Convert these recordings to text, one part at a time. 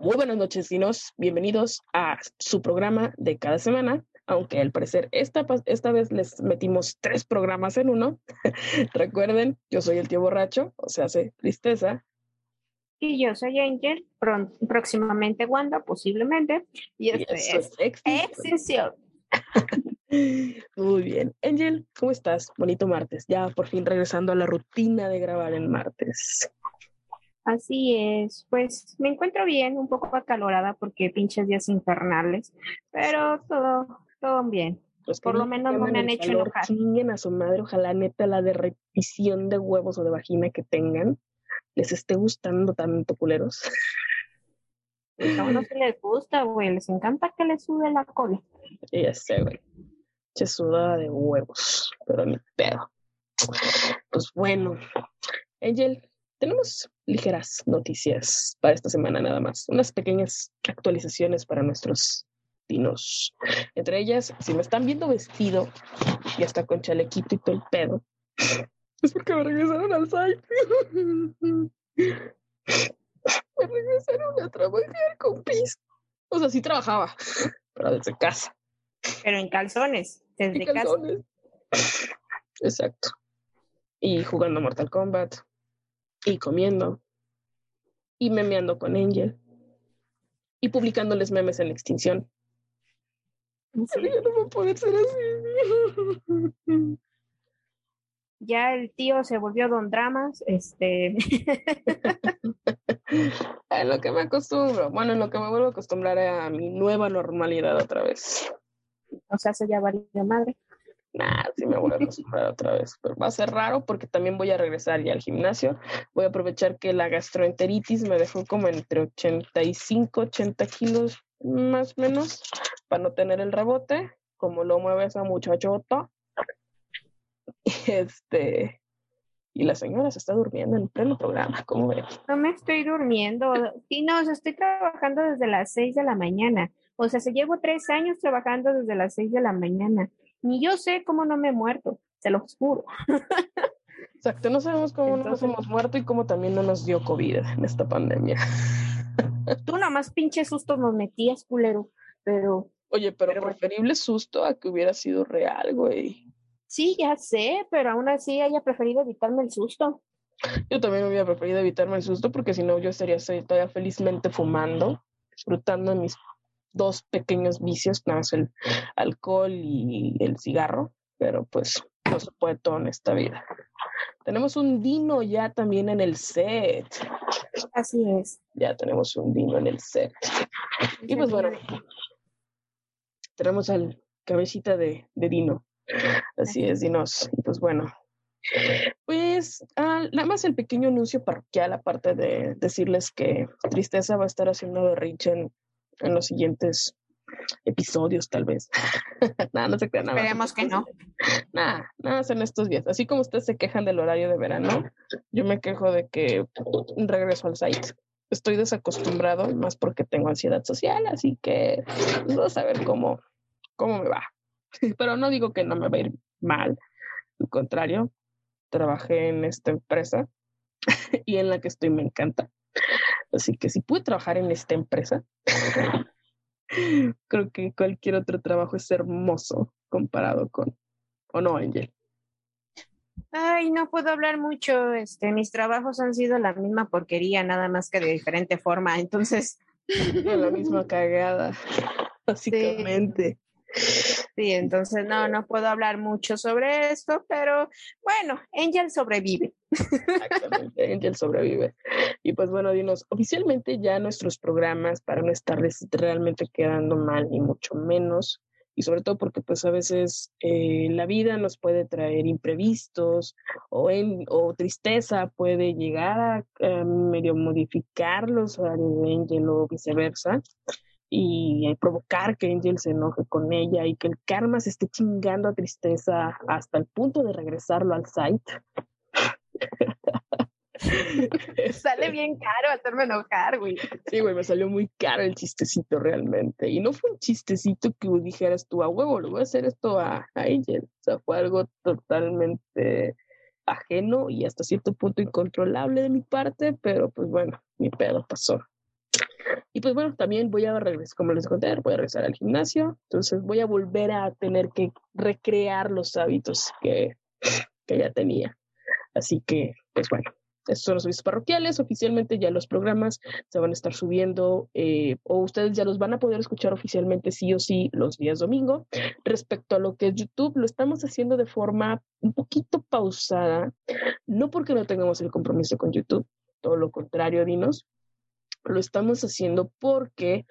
Muy buenas noches, dinos. Bienvenidos a su programa de cada semana. Aunque al parecer esta, esta vez les metimos tres programas en uno. Recuerden, yo soy el tío borracho, o sea, hace tristeza. Y yo soy Angel, próximamente Wanda, posiblemente. Y esto es, Extinción. Muy bien. Angel, ¿cómo estás? Bonito martes. Ya por fin regresando a la rutina de grabar en martes. Así es, pues me encuentro bien, un poco acalorada porque pinches días infernales, pero todo, todo bien. Pues Por lo menos no me han hecho enojar. Chinguen a su madre, ojalá neta la de repetición de huevos o de vagina que tengan les esté gustando tanto culeros. Pues a uno se les gusta, güey, les encanta que les sube la cola. Ya sé, güey. Se suda de huevos, pero ni pedo. Pues bueno, Angel, tenemos ligeras noticias para esta semana nada más, unas pequeñas actualizaciones para nuestros dinos. Entre ellas, si me están viendo vestido y hasta con chalequito y todo el pedo, es porque me regresaron al site. me regresaron a trabajar con pis. O sea, sí trabajaba, pero desde casa. Pero en calzones, desde calzones. casa. Exacto. Y jugando Mortal Kombat y comiendo y memeando con Angel y publicándoles memes en la extinción. Sí. Ya no va a poder ser así. Ya el tío se volvió don dramas, este. en lo que me acostumbro, bueno, en lo que me vuelvo a acostumbrar a mi nueva normalidad otra vez. O sea, se ya varía madre. Nah, sí me voy a acostumbrar otra vez, pero va a ser raro porque también voy a regresar ya al gimnasio. Voy a aprovechar que la gastroenteritis me dejó como entre 85, 80 kilos más o menos para no tener el rebote, como lo mueve esa muchachota. Este, y la señora se está durmiendo en pleno programa, ¿cómo ves? No me estoy durmiendo. Sí, no, estoy trabajando desde las 6 de la mañana. O sea, se llevo tres años trabajando desde las 6 de la mañana. Ni yo sé cómo no me he muerto, se lo juro. Exacto, no sabemos cómo no nos hemos muerto y cómo también no nos dio COVID en esta pandemia. Tú nomás pinche susto nos metías, culero, pero... Oye, pero, preferible susto a que hubiera sido real, güey. Sí, ya sé, pero aún así haya preferido evitarme el susto. Yo también hubiera preferido evitarme el susto porque si no yo estaría todavía felizmente fumando, disfrutando de mis dos pequeños vicios, nada más el alcohol y el cigarro, pero pues no se puede todo en esta vida. Tenemos un Dino ya también en el set. Así es. Ya tenemos un Dino en el set. Y pues bueno, tenemos al cabecita de, de Dino. Así es, Dinos. Y pues bueno, pues ah, nada más el pequeño anuncio parroquial, aparte de decirles que Tristeza va a estar haciendo berrinche en en los siguientes episodios, tal vez. nada, no se crean nada. Esperemos que no. Nada, nada en estos días. Así como ustedes se quejan del horario de verano, yo me quejo de que regreso al site. Estoy desacostumbrado, más porque tengo ansiedad social, así que pues, vamos a ver cómo, cómo me va. Pero no digo que no me va a ir mal. Al contrario, trabajé en esta empresa y en la que estoy me encanta. Así que si pude trabajar en esta empresa, creo que cualquier otro trabajo es hermoso comparado con, ¿o no, Angel? Ay, no puedo hablar mucho. Este, mis trabajos han sido la misma porquería, nada más que de diferente forma. Entonces, la misma cagada, básicamente. Sí, entonces no, no puedo hablar mucho sobre esto, pero bueno, Angel sobrevive. Exactamente, Angel sobrevive. Y pues bueno, dinos, oficialmente ya nuestros programas, para no estarles realmente quedando mal, ni mucho menos, y sobre todo porque pues a veces eh, la vida nos puede traer imprevistos o, en, o tristeza puede llegar a, a medio modificarlos al Angel o viceversa y eh, provocar que Angel se enoje con ella y que el karma se esté chingando a tristeza hasta el punto de regresarlo al site. Sale bien caro hacerme enojar, güey. Sí, güey, me salió muy caro el chistecito realmente. Y no fue un chistecito que dijeras tú a huevo, le voy a hacer esto a, a Angel. O sea, fue algo totalmente ajeno y hasta cierto punto incontrolable de mi parte, pero pues bueno, mi pedo pasó. Y pues bueno, también voy a regresar, como les conté, voy a regresar al gimnasio, entonces voy a volver a tener que recrear los hábitos que, que ya tenía. Así que, pues bueno, estos son los servicios parroquiales. Oficialmente ya los programas se van a estar subiendo eh, o ustedes ya los van a poder escuchar oficialmente sí o sí los días domingo. Respecto a lo que es YouTube, lo estamos haciendo de forma un poquito pausada, no porque no tengamos el compromiso con YouTube, todo lo contrario, Dinos, lo estamos haciendo porque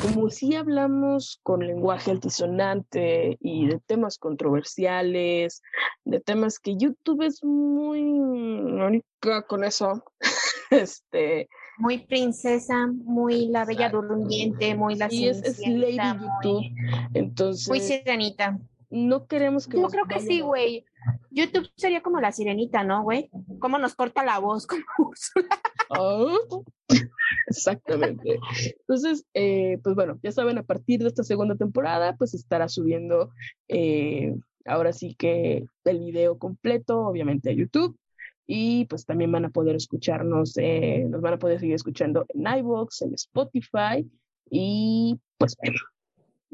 como si hablamos con lenguaje altisonante y de temas controversiales, de temas que YouTube es muy única con eso, este, muy princesa, muy la bella durmiente, muy la y es, es Lady YouTube, entonces muy sirenita. No queremos que Yo creo que sí, güey. YouTube sería como la sirenita, ¿no, güey? Cómo nos corta la voz como Úrsula. Ah, Exactamente. Entonces, eh, pues bueno, ya saben, a partir de esta segunda temporada, pues estará subiendo eh, ahora sí que el video completo, obviamente a YouTube. Y pues también van a poder escucharnos, eh, nos van a poder seguir escuchando en iVoox, en Spotify. Y pues bueno,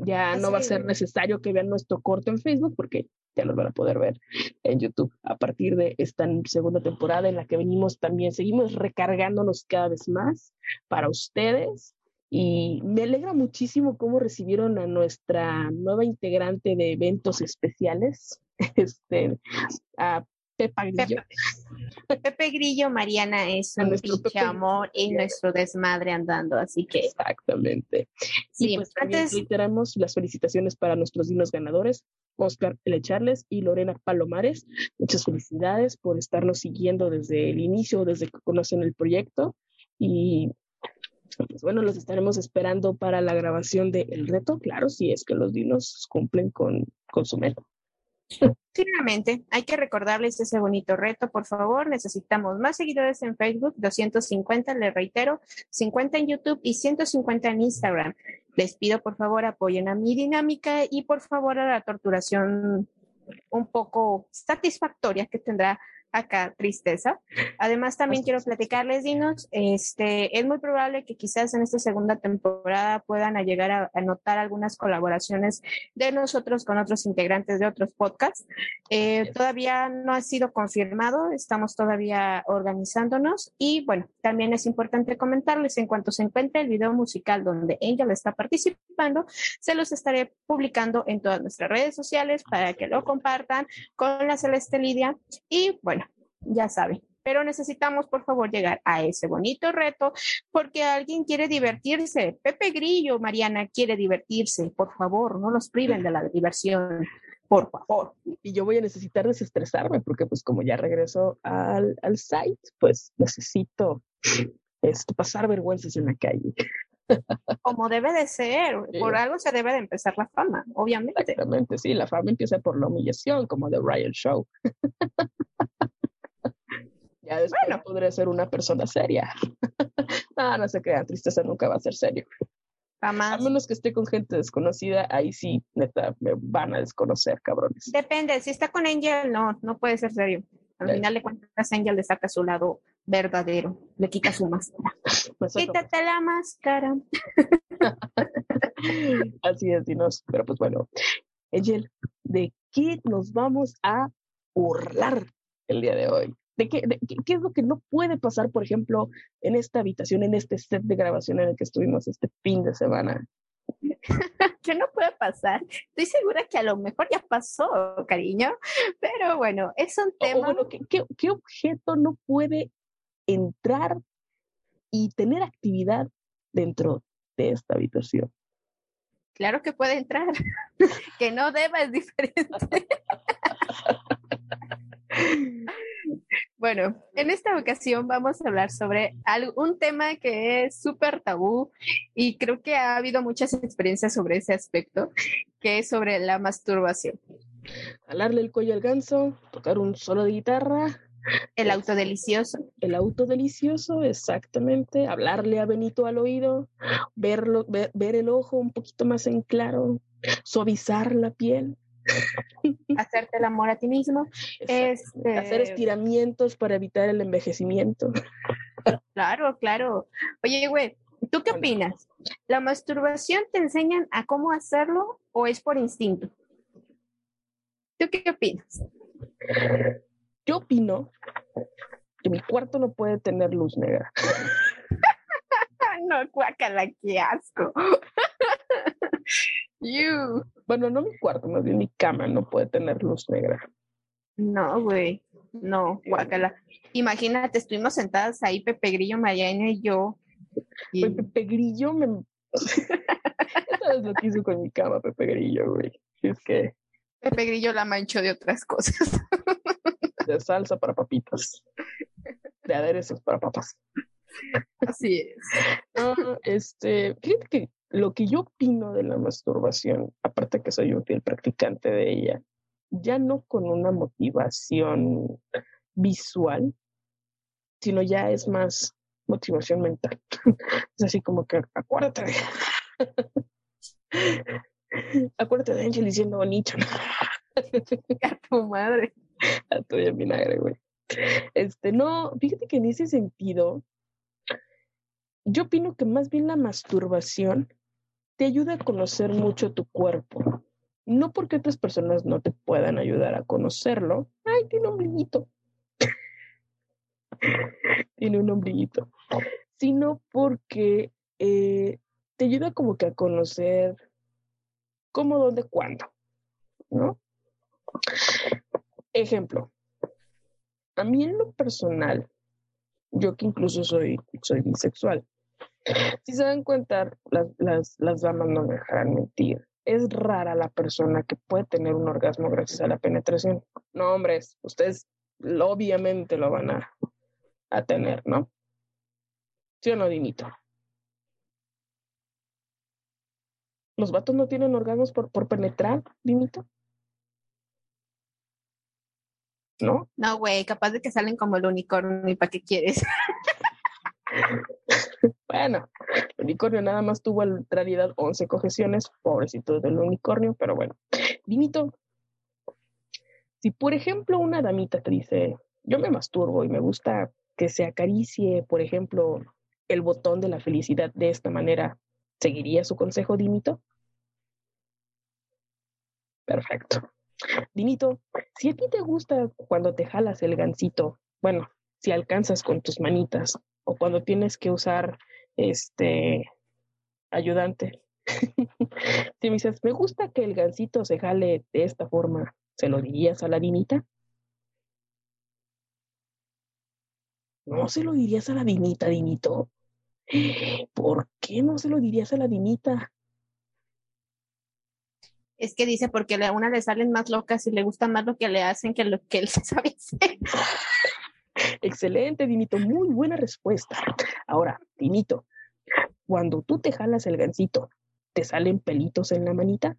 ya no va a ser es. necesario que vean nuestro corto en Facebook porque ya nos van a poder ver en YouTube a partir de esta segunda temporada en la que venimos también, seguimos recargándonos cada vez más para ustedes. Y me alegra muchísimo cómo recibieron a nuestra nueva integrante de eventos especiales, este, a Pepa Grillo. Pepe Grillo, Mariana es un nuestro pinche amor y nuestro desmadre andando, así que Exactamente. sí, y pues también antes reiteramos las felicitaciones para nuestros dinos ganadores, Oscar L. Charles y Lorena Palomares. Muchas felicidades por estarnos siguiendo desde el inicio, desde que conocen el proyecto. Y pues bueno, los estaremos esperando para la grabación de El Reto, claro, si es que los dinos cumplen con, con su meta. Finalmente, hay que recordarles ese bonito reto, por favor. Necesitamos más seguidores en Facebook, 250, les reitero, 50 en YouTube y 150 en Instagram. Les pido, por favor, apoyen a mi dinámica y, por favor, a la torturación un poco satisfactoria que tendrá acá Tristeza. Además, también quiero platicarles, Dinos, este, es muy probable que quizás en esta segunda temporada puedan llegar a, a notar algunas colaboraciones de nosotros con otros integrantes de otros podcasts. Eh, todavía no ha sido confirmado, estamos todavía organizándonos y bueno, también es importante comentarles en cuanto se encuentre el video musical donde Angel está participando, se los estaré publicando en todas nuestras redes sociales para que lo compartan con la Celeste Lidia y bueno, ya saben. Pero necesitamos, por favor, llegar a ese bonito reto porque alguien quiere divertirse. Pepe Grillo, Mariana, quiere divertirse. Por favor, no los priven de la diversión. Por favor. Y yo voy a necesitar desestresarme porque pues como ya regreso al, al site, pues necesito este, pasar vergüenzas en la calle. Como debe de ser. Sí. Por algo se debe de empezar la fama, obviamente. Exactamente, sí, la fama empieza por la humillación, como The Riot Show. ya después Bueno. podré ser una persona seria. no, no se crean, tristeza nunca va a ser serio. A Jamás. menos que esté con gente desconocida, ahí sí, neta, me van a desconocer, cabrones. Depende, si está con Angel, no, no puede ser serio. Al Eh. final de cuentas, Angel le saca su lado verdadero, le quita su máscara. Saco- Quítate la máscara. Así es, Dinos. Pero pues bueno, Angel, ¿de qué nos vamos a burlar el día de hoy? ¿De qué, de qué- qué es lo que no puede pasar, por ejemplo, en esta habitación, en este set de grabación en el que estuvimos este fin de semana? que no puede pasar. Estoy segura que a lo mejor ya pasó, cariño. Pero bueno, es un O- o tema. bueno, ¿qué, qué, qué objeto no puede entrar y tener actividad dentro de esta habitación? Claro que puede entrar. que no deba es diferente. Bueno, en esta ocasión vamos a hablar sobre un tema que es súper tabú y creo que ha habido muchas experiencias sobre ese aspecto, que es sobre la masturbación. Jalarle el cuello al ganso, tocar un solo de guitarra. El auto delicioso. El auto delicioso, exactamente. Hablarle a Benito al oído, verlo, ver, ver el ojo un poquito más en claro, suavizar la piel. Hacerte el amor a ti mismo, este... hacer estiramientos para evitar el envejecimiento. Claro, claro. Oye, güey, ¿tú qué opinas? ¿La masturbación te enseñan a cómo hacerlo o es por instinto? ¿Tú qué opinas? Yo opino que mi cuarto no puede tener luz negra. no, cuácala, qué asco. You. Bueno, no mi cuarto, más bien mi cama no puede tener luz negra. No, güey. No, guácala. Imagínate, estuvimos sentadas ahí, Pepe Grillo, Mayana y yo. Pepe Grillo me. sabes lo que hizo con mi cama, Pepe Grillo, güey. Es que. Pepe Grillo la manchó de otras cosas. de salsa para papitas. De aderezos para papas. Así es. este, fíjate que lo que yo opino de la masturbación, aparte que soy un fiel practicante de ella, ya no con una motivación visual, sino ya es más motivación mental. es así como que acuérdate de... acuérdate de Angel diciendo bonito. a tu madre. A tu vinagre, güey. Este, no, fíjate que en ese sentido, yo opino que más bien la masturbación te ayuda a conocer mucho tu cuerpo. No porque otras personas no te puedan ayudar a conocerlo. Ay, tiene un ombliguito. tiene un ombliguito. Sino porque eh, te ayuda como que a conocer cómo, dónde, cuándo. ¿No? Ejemplo. A mí en lo personal, yo que incluso soy, soy bisexual, si se dan cuenta, las, las, las damas no me dejarán mentir. Es rara la persona que puede tener un orgasmo gracias a la penetración. No, hombres, ustedes obviamente lo van a, a tener, ¿no? ¿Sí o no, Dinito? ¿Los vatos no tienen orgasmos por, por penetrar, Dinito? ¿No? No, güey, capaz de que salen como el unicornio y para qué quieres. bueno, el unicornio nada más tuvo en realidad 11 cojeciones, pobrecito del unicornio, pero bueno. Dinito, si por ejemplo una damita te dice, yo me masturbo y me gusta que se acaricie, por ejemplo, el botón de la felicidad de esta manera, ¿seguiría su consejo, Dinito? Perfecto. Dinito, si a ti te gusta cuando te jalas el gancito, bueno, si alcanzas con tus manitas o cuando tienes que usar este ayudante. si me dices, me gusta que el gansito se jale de esta forma, ¿se lo dirías a la dinita? No se lo dirías a la dinita, dinito. ¿Por qué no se lo dirías a la dinita? Es que dice porque a una le salen más locas y le gusta más lo que le hacen que lo que él sabe hacer. Excelente, Dinito, muy buena respuesta. Ahora, Dinito, cuando tú te jalas el gancito, ¿te salen pelitos en la manita?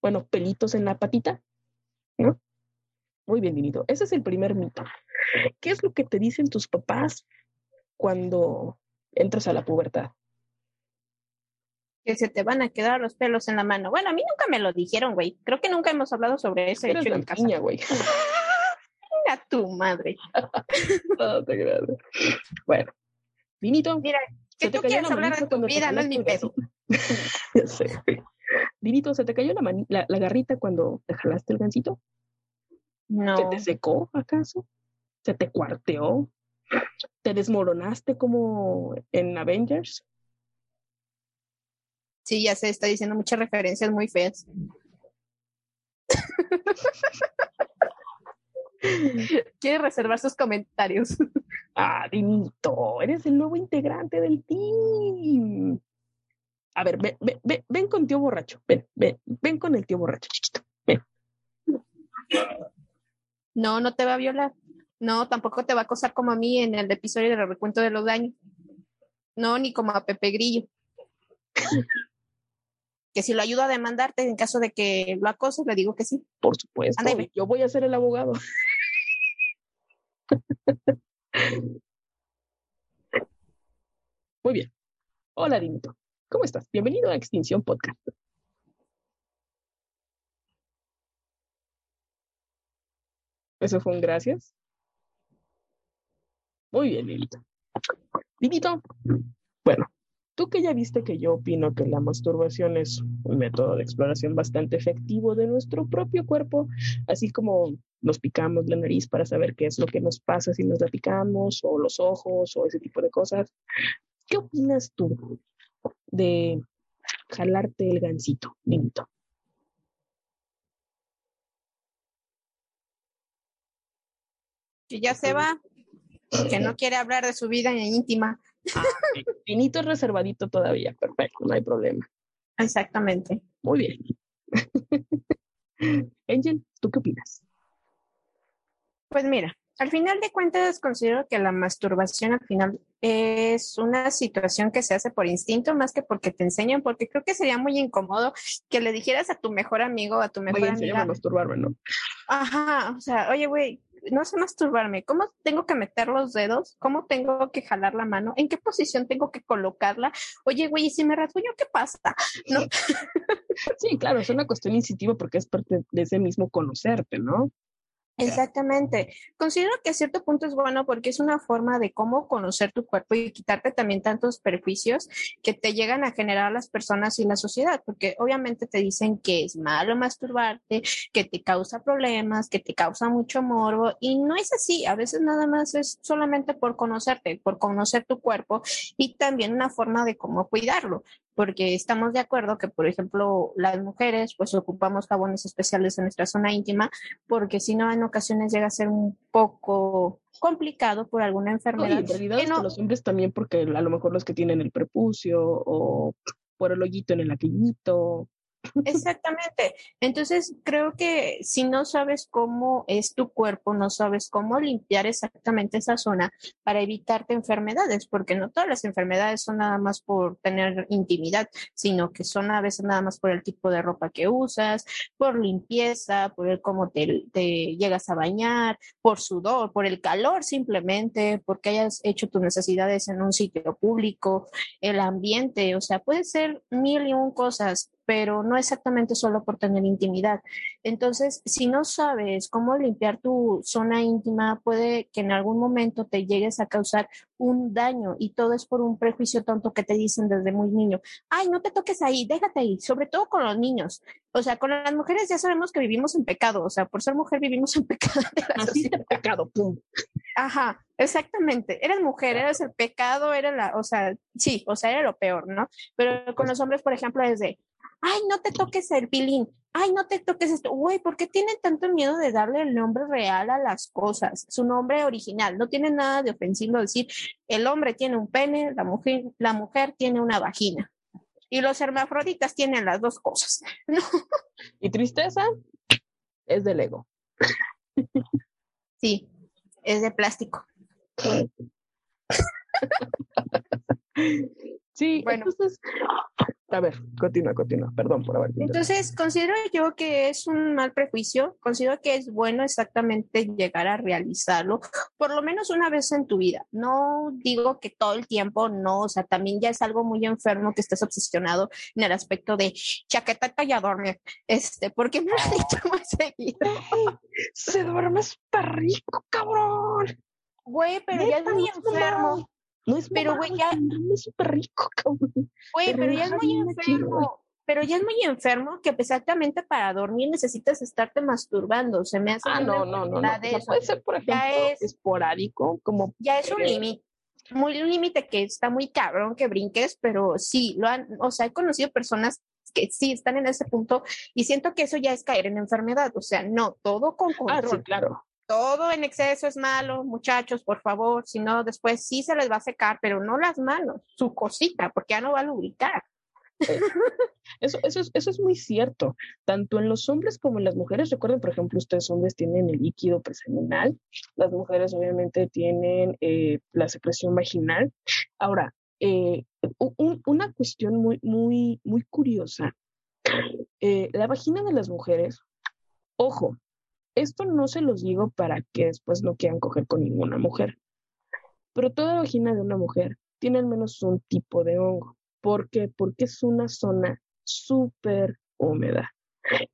Bueno, pelitos en la patita, ¿no? Muy bien, Dinito. Ese es el primer mito. ¿Qué es lo que te dicen tus papás cuando entras a la pubertad? Que se te van a quedar los pelos en la mano. Bueno, a mí nunca me lo dijeron, güey. Creo que nunca hemos hablado sobre ese hecho en casa. güey. a tu madre. no te Bueno, Dinito. Mira, que tú quieres hablar de tu vida, no es mi pedo. ya sé. Dinito, ¿se te cayó la, la, garrita cuando te jalaste el gancito? No. ¿Se te secó acaso? ¿Se te cuarteó? ¿Te desmoronaste como en Avengers? Sí, ya sé, está diciendo muchas referencias muy feas. Quiere reservar sus comentarios. Ah, Dinito, eres el nuevo integrante del team. A ver, ven, ven, ven, con tío borracho. Ven, ven, ven con el tío borracho, chiquito. Ven. No, no te va a violar. No, tampoco te va a acosar como a mí en el episodio del recuento de los daños. No, ni como a Pepe Grillo. que si lo ayudo a demandarte en caso de que lo acose, le digo que sí. Por supuesto. Yo voy a ser el abogado. Muy bien. Hola, Dinito. ¿Cómo estás? Bienvenido a Extinción Podcast. Eso fue un gracias. Muy bien, Dinito. Dinito, bueno, tú que ya viste que yo opino que la masturbación es un método de exploración bastante efectivo de nuestro propio cuerpo, así como nos picamos la nariz para saber qué es lo que nos pasa si nos la picamos, o los ojos, o ese tipo de cosas. ¿Qué opinas tú de jalarte el gancito, Dinito? Que ya se va, que no quiere hablar de su vida íntima. Ah, Dinito es reservadito todavía, perfecto, no hay problema. Exactamente. Muy bien. Angel, ¿tú qué opinas? Pues mira, al final de cuentas considero que la masturbación al final es una situación que se hace por instinto más que porque te enseñan, porque creo que sería muy incómodo que le dijeras a tu mejor amigo, a tu mejor Voy a amiga. a masturbarme, ¿no? Ajá, o sea, oye, güey, no sé masturbarme, ¿cómo tengo que meter los dedos? ¿Cómo tengo que jalar la mano? ¿En qué posición tengo que colocarla? Oye, güey, ¿y si me rasguño, qué pasa? ¿No? sí, claro, es una cuestión instintiva porque es parte de ese mismo conocerte, ¿no? Exactamente. Considero que a cierto punto es bueno porque es una forma de cómo conocer tu cuerpo y quitarte también tantos perjuicios que te llegan a generar las personas y la sociedad, porque obviamente te dicen que es malo masturbarte, que te causa problemas, que te causa mucho morbo y no es así. A veces nada más es solamente por conocerte, por conocer tu cuerpo y también una forma de cómo cuidarlo porque estamos de acuerdo que, por ejemplo, las mujeres pues ocupamos jabones especiales en nuestra zona íntima, porque si no, en ocasiones llega a ser un poco complicado por alguna enfermedad. en realidad no, los hombres también, porque a lo mejor los que tienen el prepucio o por el hoyito en el aquillito, Exactamente. Entonces, creo que si no sabes cómo es tu cuerpo, no sabes cómo limpiar exactamente esa zona para evitarte enfermedades, porque no todas las enfermedades son nada más por tener intimidad, sino que son a veces nada más por el tipo de ropa que usas, por limpieza, por el cómo te, te llegas a bañar, por sudor, por el calor simplemente, porque hayas hecho tus necesidades en un sitio público, el ambiente, o sea, puede ser mil y un cosas pero no exactamente solo por tener intimidad. Entonces, si no sabes cómo limpiar tu zona íntima, puede que en algún momento te llegues a causar un daño y todo es por un prejuicio tonto que te dicen desde muy niño. Ay, no te toques ahí, déjate ahí, sobre todo con los niños. O sea, con las mujeres ya sabemos que vivimos en pecado, o sea, por ser mujer vivimos en pecado. Así de pecado, pum. Ajá, exactamente. Eres mujer, eres el pecado, era la, o sea, sí, o sea, era lo peor, ¿no? Pero con los hombres, por ejemplo, es de, ay, no te toques el pilín, ay, no te toques esto, güey, ¿por qué tienen tanto miedo de darle el nombre real a las cosas? Su nombre original, no tiene nada de ofensivo decir, el hombre tiene un pene, la mujer, la mujer tiene una vagina. Y los hermafroditas tienen las dos cosas. Y tristeza es del ego. Sí, es de plástico. Sí, bueno. entonces a ver, continúa, continúa. Perdón por haber. Entonces, considero yo que es un mal prejuicio. Considero que es bueno exactamente llegar a realizarlo, por lo menos una vez en tu vida. No digo que todo el tiempo, no. O sea, también ya es algo muy enfermo que estés obsesionado en el aspecto de chaqueta dormir. Este, porque me lo he dicho muy seguido. Se duerme súper rico, cabrón. Güey, pero ya es muy enfermo. No es pero güey, ya es súper rico, Güey, pero ya es muy enfermo. pero ya es muy enfermo que exactamente para dormir necesitas estarte masturbando. Se me hace ah, no, no, no, no. puede ser, por ejemplo, es, esporádico, como ya es un límite muy un límite que está muy cabrón que brinques, pero sí, lo han, o sea, he conocido personas que sí están en ese punto y siento que eso ya es caer en enfermedad, o sea, no, todo con control. Ah, sí, claro todo en exceso es malo, muchachos, por favor, si no, después sí se les va a secar, pero no las manos, su cosita, porque ya no va a lubricar. Eh, eso, eso, es, eso es muy cierto. Tanto en los hombres como en las mujeres. Recuerden, por ejemplo, ustedes hombres tienen el líquido preseminal. Las mujeres obviamente tienen eh, la secreción vaginal. Ahora, eh, una cuestión muy, muy, muy curiosa. la vagina de las mujeres, ojo, esto no se los digo para que después no quieran coger con ninguna mujer, pero toda vagina de una mujer tiene al menos un tipo de hongo. ¿Por qué? Porque es una zona súper húmeda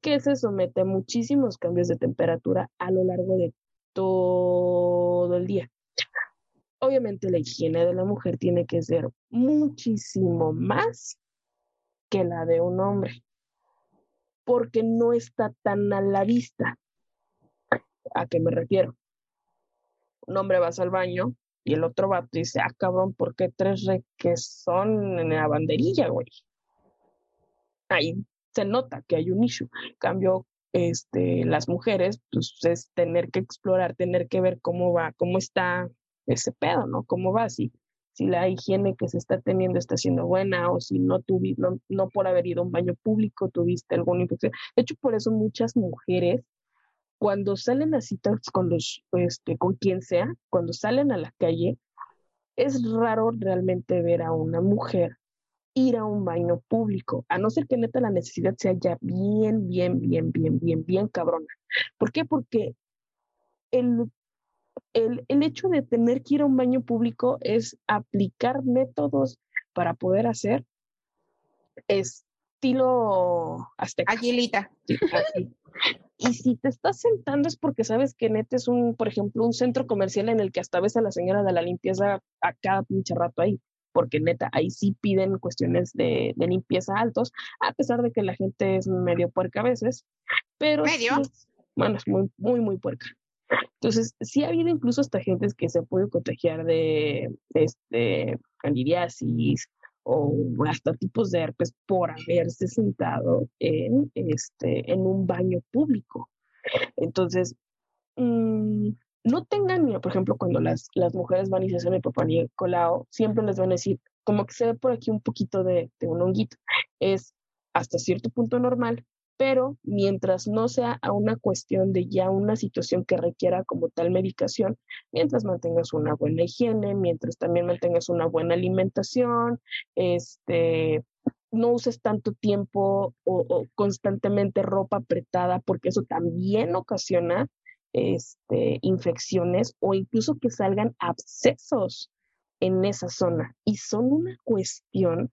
que se somete a muchísimos cambios de temperatura a lo largo de todo el día. Obviamente la higiene de la mujer tiene que ser muchísimo más que la de un hombre, porque no está tan a la vista. ¿A qué me refiero? Un hombre va al baño, y el otro vato dice, ah, cabrón, ¿por qué tres son en la banderilla, güey? Ahí se nota que hay un issue. En cambio, este, las mujeres, pues es tener que explorar, tener que ver cómo va, cómo está ese pedo, ¿no? Cómo va, si, si la higiene que se está teniendo está siendo buena o si no tuviste, no, no por haber ido a un baño público tuviste alguna infección. De hecho, por eso muchas mujeres cuando salen a citas con los, este, con quien sea, cuando salen a la calle, es raro realmente ver a una mujer ir a un baño público, a no ser que neta la necesidad sea ya bien, bien, bien, bien, bien, bien cabrona. ¿Por qué? Porque el, el, el hecho de tener que ir a un baño público es aplicar métodos para poder hacer estilo azteca. Aguilita. Y si te estás sentando es porque sabes que neta es un, por ejemplo, un centro comercial en el que hasta ves a la señora de la limpieza a cada pinche rato ahí, porque neta, ahí sí piden cuestiones de, limpieza altos, a pesar de que la gente es medio puerca a veces, pero... ¿Medio? bueno, es muy, muy, muy puerca. Entonces, sí ha habido incluso hasta gente que se puede contagiar de este, candidiasis o hasta tipos de herpes por haberse sentado en, este, en un baño público. Entonces, mm, no tengan miedo, por ejemplo, cuando las, las mujeres van y se hacen el papá Nicolau, siempre les van a decir, como que se ve por aquí un poquito de, de un honguito. Es hasta cierto punto normal, pero mientras no sea a una cuestión de ya una situación que requiera como tal medicación, mientras mantengas una buena higiene, mientras también mantengas una buena alimentación, este, no uses tanto tiempo o, constantemente ropa apretada, porque eso también ocasiona este, infecciones o incluso que salgan abscesos en esa zona. Y son una cuestión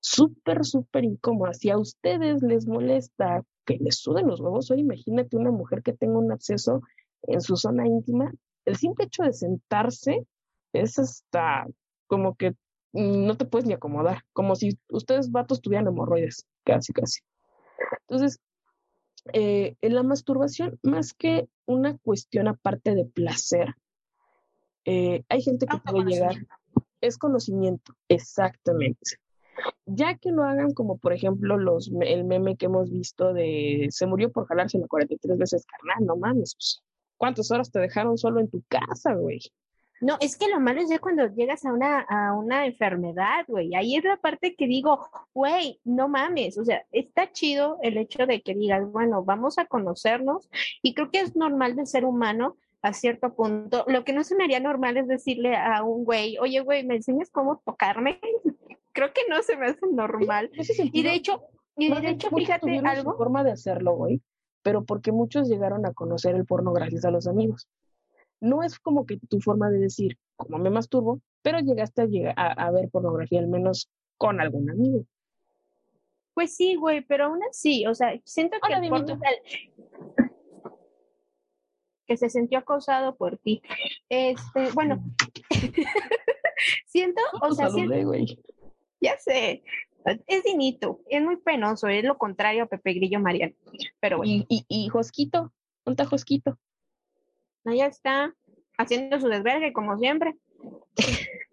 súper, súper incómoda. Si a ustedes les molesta que les suben los huevos, hoy imagínate una mujer que tenga un absceso en su zona íntima, el simple hecho de sentarse es hasta como que no te puedes ni acomodar, como si ustedes vatos tuvieran hemorroides, casi, casi. Entonces, eh, en la masturbación, más que una cuestión aparte de placer, eh, hay gente que puede llegar, es conocimiento, exactamente ya que lo hagan como por ejemplo los, el meme que hemos visto de se murió por jalarse la 43 veces carnal, no mames, ¿cuántas horas te dejaron solo en tu casa, güey? No, es que lo malo es ya cuando llegas a una, a una enfermedad, güey. Ahí es la parte que digo, güey, no mames. O sea, está chido el hecho de que digas, bueno, vamos a conocernos. Y creo que es normal de ser humano a cierto punto. Lo que no se me haría normal es decirle a un güey, oye, güey, ¿me enseñas cómo tocarme? Creo que no se me hace normal. y de hecho, y de hecho, fíjate algo. forma de hacerlo, güey, pero porque muchos llegaron a conocer el porno gracias a los amigos. No es como que tu forma de decir, como me masturbo, pero llegaste a, llegar a, ver pornografía al menos con algún amigo. Pues sí, güey, pero aún así, o sea, siento que el porno que se sintió acosado por ti. Este, bueno, siento, o sea, siento, ya sé, es dinito, es muy penoso, es lo contrario a Pepe Grillo Mariano. Pero bueno. Y, y, Josquito, un Josquito. ya está, haciendo su desvergue como siempre.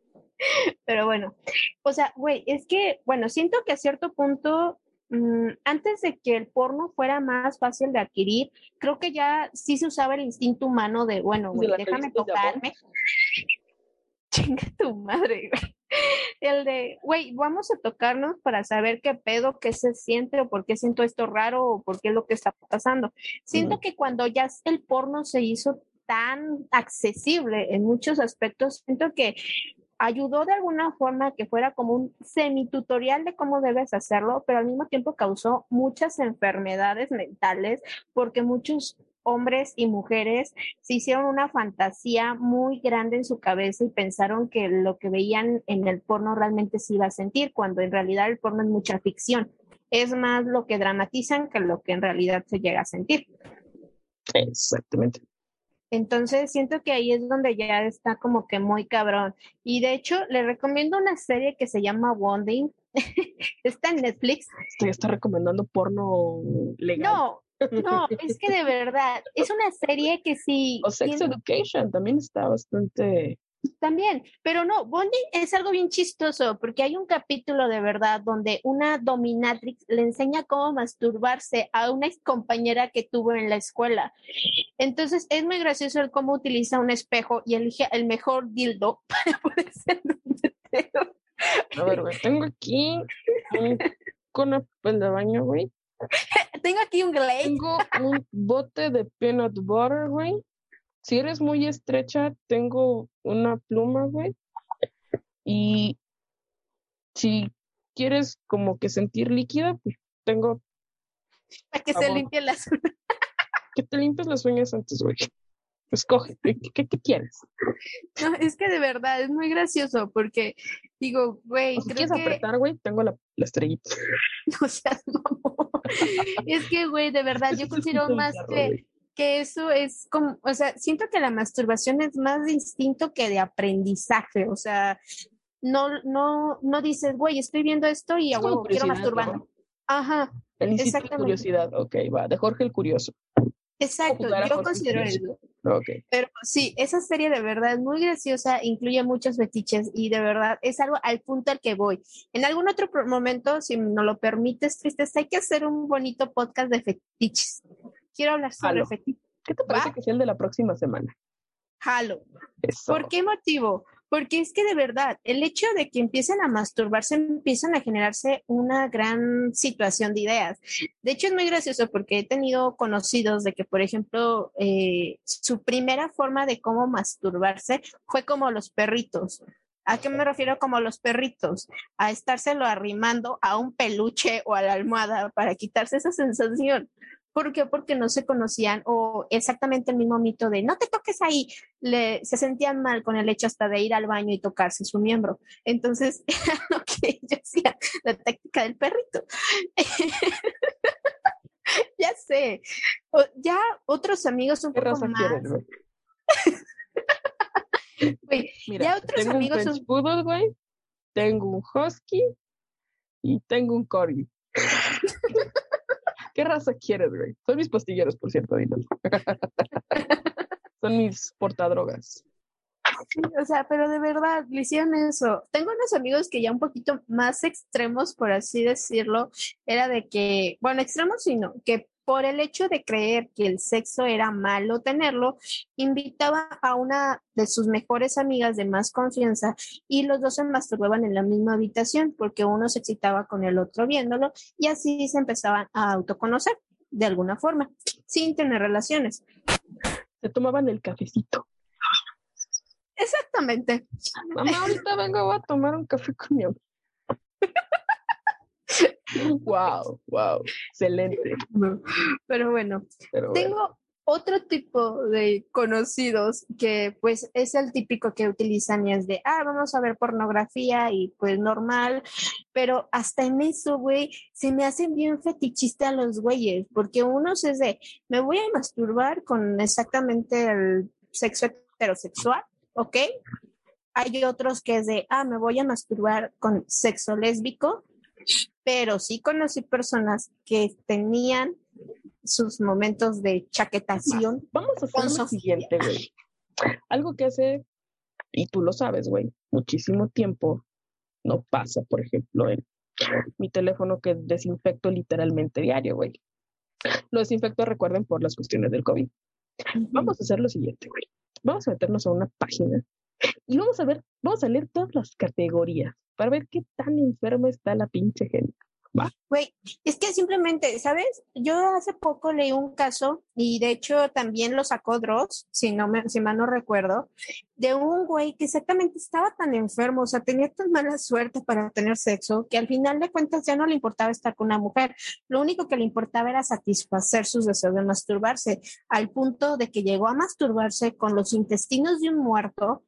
Pero bueno, o sea, güey, es que, bueno, siento que a cierto punto, mm, antes de que el porno fuera más fácil de adquirir, creo que ya sí se usaba el instinto humano de, bueno, güey, déjame tocarme. Chinga tu madre, güey. el de, güey, vamos a tocarnos para saber qué pedo, qué se siente o por qué siento esto raro o por qué es lo que está pasando. Siento que cuando ya el porno se hizo tan accesible en muchos aspectos, siento que ayudó de alguna forma que fuera como un semitutorial de cómo debes hacerlo, pero al mismo tiempo causó muchas enfermedades mentales porque muchos hombres y mujeres se hicieron una fantasía muy grande en su cabeza y pensaron que lo que veían en el porno realmente se iba a sentir, cuando en realidad el porno es mucha ficción. Es más lo que dramatizan que lo que en realidad se llega a sentir. Exactamente. Entonces siento que ahí es donde ya está como que muy cabrón. Y de hecho, le recomiendo una serie que se llama Wonding. está en Netflix. Estoy está recomendando porno legal. No, no, es que de verdad, es una serie que sí. O Sex Education también está bastante. También, pero no, Bondi es algo bien chistoso porque hay un capítulo de verdad donde una dominatrix le enseña cómo masturbarse a una ex compañera que tuvo en la escuela. Entonces es muy gracioso el cómo utiliza un espejo y elige el mejor dildo para poder ser A ver, güey, tengo aquí un cono de baño, güey. Tengo aquí un Glade. Tengo un bote de peanut butter, güey. Si eres muy estrecha, tengo una pluma, güey. Y si quieres como que sentir líquida, pues tengo. Para que se limpien las uñas. Que te limpies las uñas antes, güey. Escoge, ¿qué, qué, quieres? No, es que de verdad es muy gracioso porque digo, güey. Si quieres apretar, güey, tengo la, la estrellita. No seas mamón. Es que, güey, de verdad, yo considero más que, que eso es como, o sea, siento que la masturbación es más de instinto que de aprendizaje, o sea, no, no, no dices, güey, estoy viendo esto y a huevo quiero masturbar. Ajá. El de curiosidad, ok, va, de Jorge el Curioso. Exacto, yo considero Pero sí, esa serie de verdad es muy graciosa, incluye muchos fetiches y de verdad es algo al punto al que voy. En algún otro momento, si no lo permites, Tristes, hay que hacer un bonito podcast de fetiches. Quiero hablar sobre fetiches. ¿Qué te parece que sea el de la próxima semana? Jalo. ¿Por qué motivo? Porque es que de verdad, el hecho de que empiecen a masturbarse, empiezan a generarse una gran situación de ideas. De hecho, es muy gracioso porque he tenido conocidos de que, por ejemplo, eh, su primera forma de cómo masturbarse fue como los perritos. ¿A qué me refiero como los perritos? A estárselo arrimando a un peluche o a la almohada para quitarse esa sensación. ¿Por qué? Porque no se conocían o exactamente el mismo mito de no te toques ahí. Le, se sentían mal con el hecho hasta de ir al baño y tocarse su miembro. Entonces, era lo que yo hacía, la táctica del perrito. ya sé. ya otros amigos un poco más. Mira, ya otros tengo amigos un poodle, güey. Tengo un husky y tengo un corgi. ¿Qué raza quieres, güey? Son mis pastilleros, por cierto, Son mis portadrogas. Sí, o sea, pero de verdad, le hicieron eso. Tengo unos amigos que ya un poquito más extremos, por así decirlo, era de que, bueno, extremos sino que por el hecho de creer que el sexo era malo tenerlo, invitaba a una de sus mejores amigas de más confianza y los dos se masturbaban en la misma habitación porque uno se excitaba con el otro viéndolo y así se empezaban a autoconocer de alguna forma, sin tener relaciones. Se tomaban el cafecito. Exactamente. Mamá, ahorita vengo a tomar un café con mi wow, wow, excelente. Pero bueno, tengo otro tipo de conocidos que pues es el típico que utilizan y es de, ah, vamos a ver pornografía y pues normal, pero hasta en eso, güey, se me hacen bien fetichista los güeyes, porque unos es de, me voy a masturbar con exactamente el sexo heterosexual, ¿ok? Hay otros que es de, ah, me voy a masturbar con sexo lésbico, pero sí conocí personas que tenían sus momentos de chaquetación. Vamos a hacer lo siguiente, güey. Algo que hace, y tú lo sabes, güey, muchísimo tiempo no pasa, por ejemplo, en mi teléfono que desinfecto literalmente diario, güey. Lo desinfecto, recuerden, por las cuestiones del COVID. Vamos a hacer lo siguiente, güey. Vamos a meternos a una página Y vamos a ver, vamos a leer todas las categorías para ver qué tan enferma está la pinche gente. Güey, es que simplemente, ¿sabes? Yo hace poco leí un caso y de hecho también lo sacó Dross, si no me, si mal no recuerdo, de un güey que exactamente estaba tan enfermo, o sea, tenía tan mala suerte para tener sexo que al final de cuentas ya no le importaba estar con una mujer. Lo único que le importaba era satisfacer sus deseos de masturbarse, al punto de que llegó a masturbarse con los intestinos de un muerto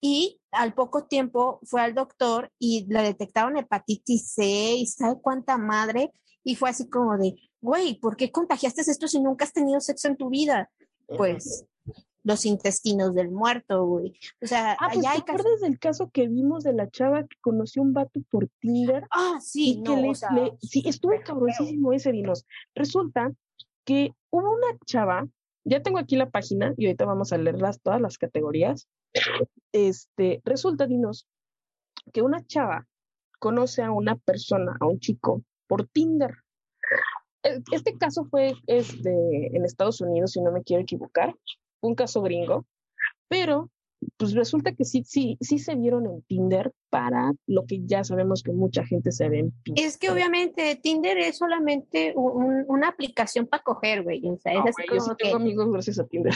y al poco tiempo fue al doctor y le detectaron hepatitis C y sabe cuánta madre y fue así como de, güey, ¿por qué contagiaste esto si nunca has tenido sexo en tu vida? Pues los intestinos del muerto, güey. O sea, ah, pues, ¿te acuerdas del caso que vimos de la chava que conoció un vato por Tinder? Ah, sí, no, le, sí, estuvo cabrosísimo ese dinos. Resulta que hubo una chava, ya tengo aquí la página y ahorita vamos a leerlas todas las categorías. Este, resulta, dinos, que una chava conoce a una persona, a un chico, por Tinder. E, este caso fue este, en Estados Unidos, si no me quiero equivocar, un caso gringo, pero pues resulta que sí, sí, sí se vieron en Tinder para lo que ya sabemos que mucha gente se ve en Tinder. Es que obviamente Tinder es solamente una aplicación para coger, güey. O sea, es yo sí tengo amigos gracias a Tinder.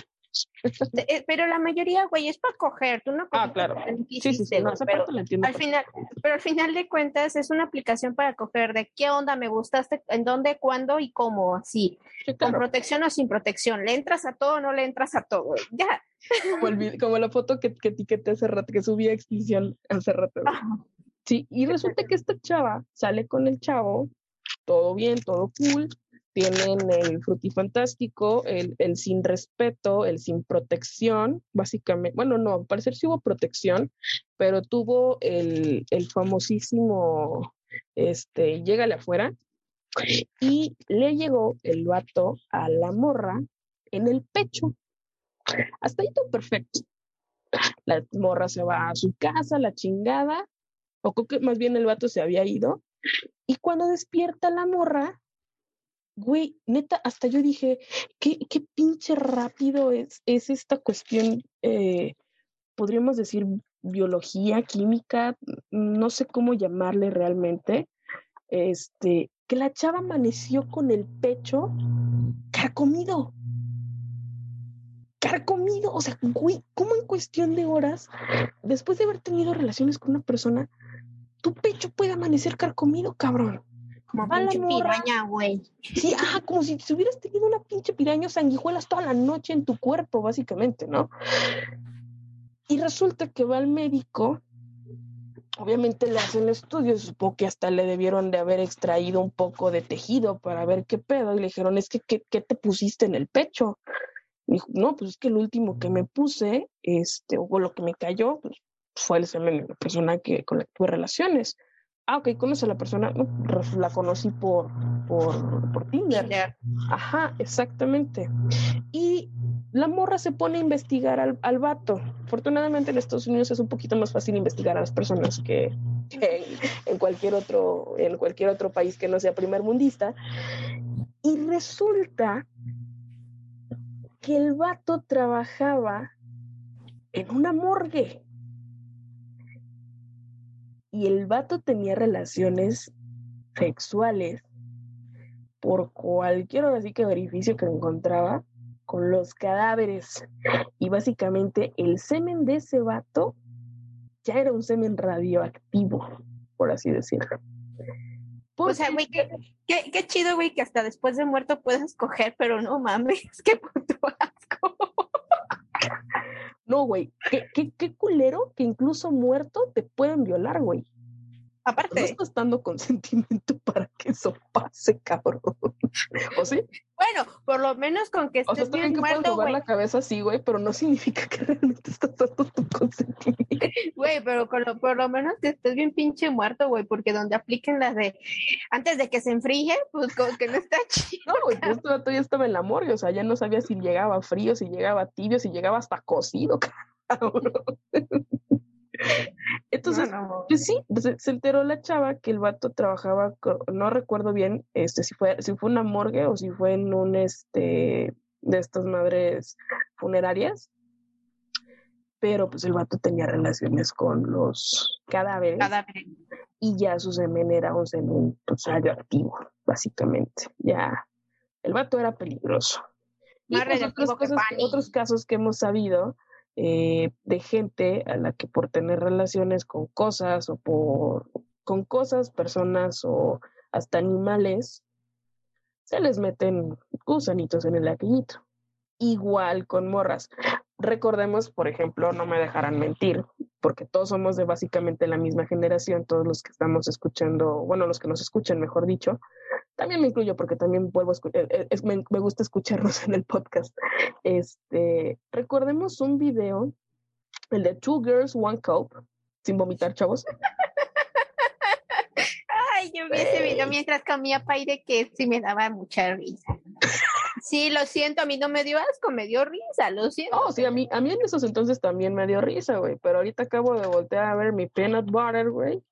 Eh, pero la mayoría, güey, es para coger, tú no Ah, claro. Sí, sí, sí, pero, al final, pero al final de cuentas es una aplicación para coger de qué onda me gustaste, en dónde, cuándo y cómo, así. Con protección o sin protección. ¿Le entras a todo o no le entras a todo? Ya. Como, la foto que, que etiqueté hace rato, que subí a extinción hace rato. Sí, y resulta que esta chava sale con el chavo, todo bien, todo cool, tienen el frutifantástico, el, el sin respeto, el sin protección, básicamente, bueno, no, al parecer sí hubo protección, pero tuvo el, el famosísimo, este, llégale afuera, y le llegó el vato a la morra en el pecho. Hasta ahí todo perfecto. La morra se va a su casa, la chingada, o más bien el vato se había ido, y cuando despierta la morra, güey, neta, hasta yo dije, qué, qué pinche rápido es, es esta cuestión, eh, podríamos decir, biología, química, no sé cómo llamarle realmente, este, que la chava amaneció con el pecho carcomido. Carcomido, o sea, güey, ¿cómo en cuestión de horas, después de haber tenido relaciones con una persona, tu pecho puede amanecer carcomido, cabrón? Como pinche piraña, güey. Sí, ah, como si, hubieras tenido una pinche piraña sanguijuelas toda la noche en tu cuerpo, básicamente, ¿no? Y resulta que va al médico, obviamente le hacen estudios, supongo que hasta le debieron de haber extraído un poco de tejido para ver qué pedo, y le dijeron, es que, ¿qué, qué te pusiste en el pecho? Y dijo, no, pues es que el último que me puse, este, o lo que me cayó, pues, fue el semen de la persona que, con la que tuve relaciones ah, ok, conoce a la persona, la conocí por, por, por Tinder. Ajá, exactamente. Y la morra se pone a investigar al, al, vato. Afortunadamente en Estados Unidos es un poquito más fácil investigar a las personas que, en, cualquier otro, en cualquier otro país que no sea primer mundista. Y resulta que el vato trabajaba en una morgue y el vato tenía relaciones sexuales por cualquier así que beneficio que encontraba con los cadáveres. Y básicamente el semen de ese vato ya era un semen radioactivo, por así decirlo. O sea, güey, qué, qué, chido, güey, que hasta después de muerto puedas coger, pero no mames, qué puto. No, güey, ¿Qué, qué, culero que incluso muerto te pueden violar, güey. Aparte. No estás dando consentimiento para que eso pase, cabrón. ¿O sí? Bueno, por lo menos con que estés o sea, bien que muerto, güey. la cabeza así, güey, pero no significa que realmente estás dando tu consentimiento. Güey, pero con lo, por lo menos que estés bien pinche muerto, güey, porque donde apliquen las de antes de que se enfríe, pues como que no está chido. No, güey, pues esto ya estaba en la morgue, o sea, ya no sabía si llegaba frío, si llegaba tibio, si llegaba hasta cocido, cabrón. Entonces, pues sí, se, enteró la chava que el vato trabajaba, no recuerdo bien este, si, fue, si fue una morgue o si fue en un este, de estas madres funerarias. pero pues el vato tenía relaciones con los cadáveres. Cadáveres. Y ya su semen era un semen pues, radioactivo, básicamente. Ya, el vato era peligroso. Y pues, otros casos que hemos sabido eh, de gente a la que por tener relaciones con cosas o por con cosas, personas o hasta animales, se les meten gusanitos en el aquillito. Igual con morras. Recordemos, por ejemplo, no me dejarán mentir, porque todos somos de básicamente la misma generación, todos los que estamos escuchando, bueno, los que nos escuchan, mejor dicho. También me incluyo porque también vuelvo a escuchar, me, me gusta escucharnos en el podcast. Este, recordemos un video, el de Two Girls, One Cup, sin vomitar, chavos. Ay, yo vi ese video mientras comía pay de queso y me daba mucha risa. Sí, lo siento, a mí no me dio asco, me dio risa, lo siento. Oh, sí, a mí, a mí en esos entonces también me dio risa, güey, pero ahorita acabo de voltear a ver mi peanut butter, güey.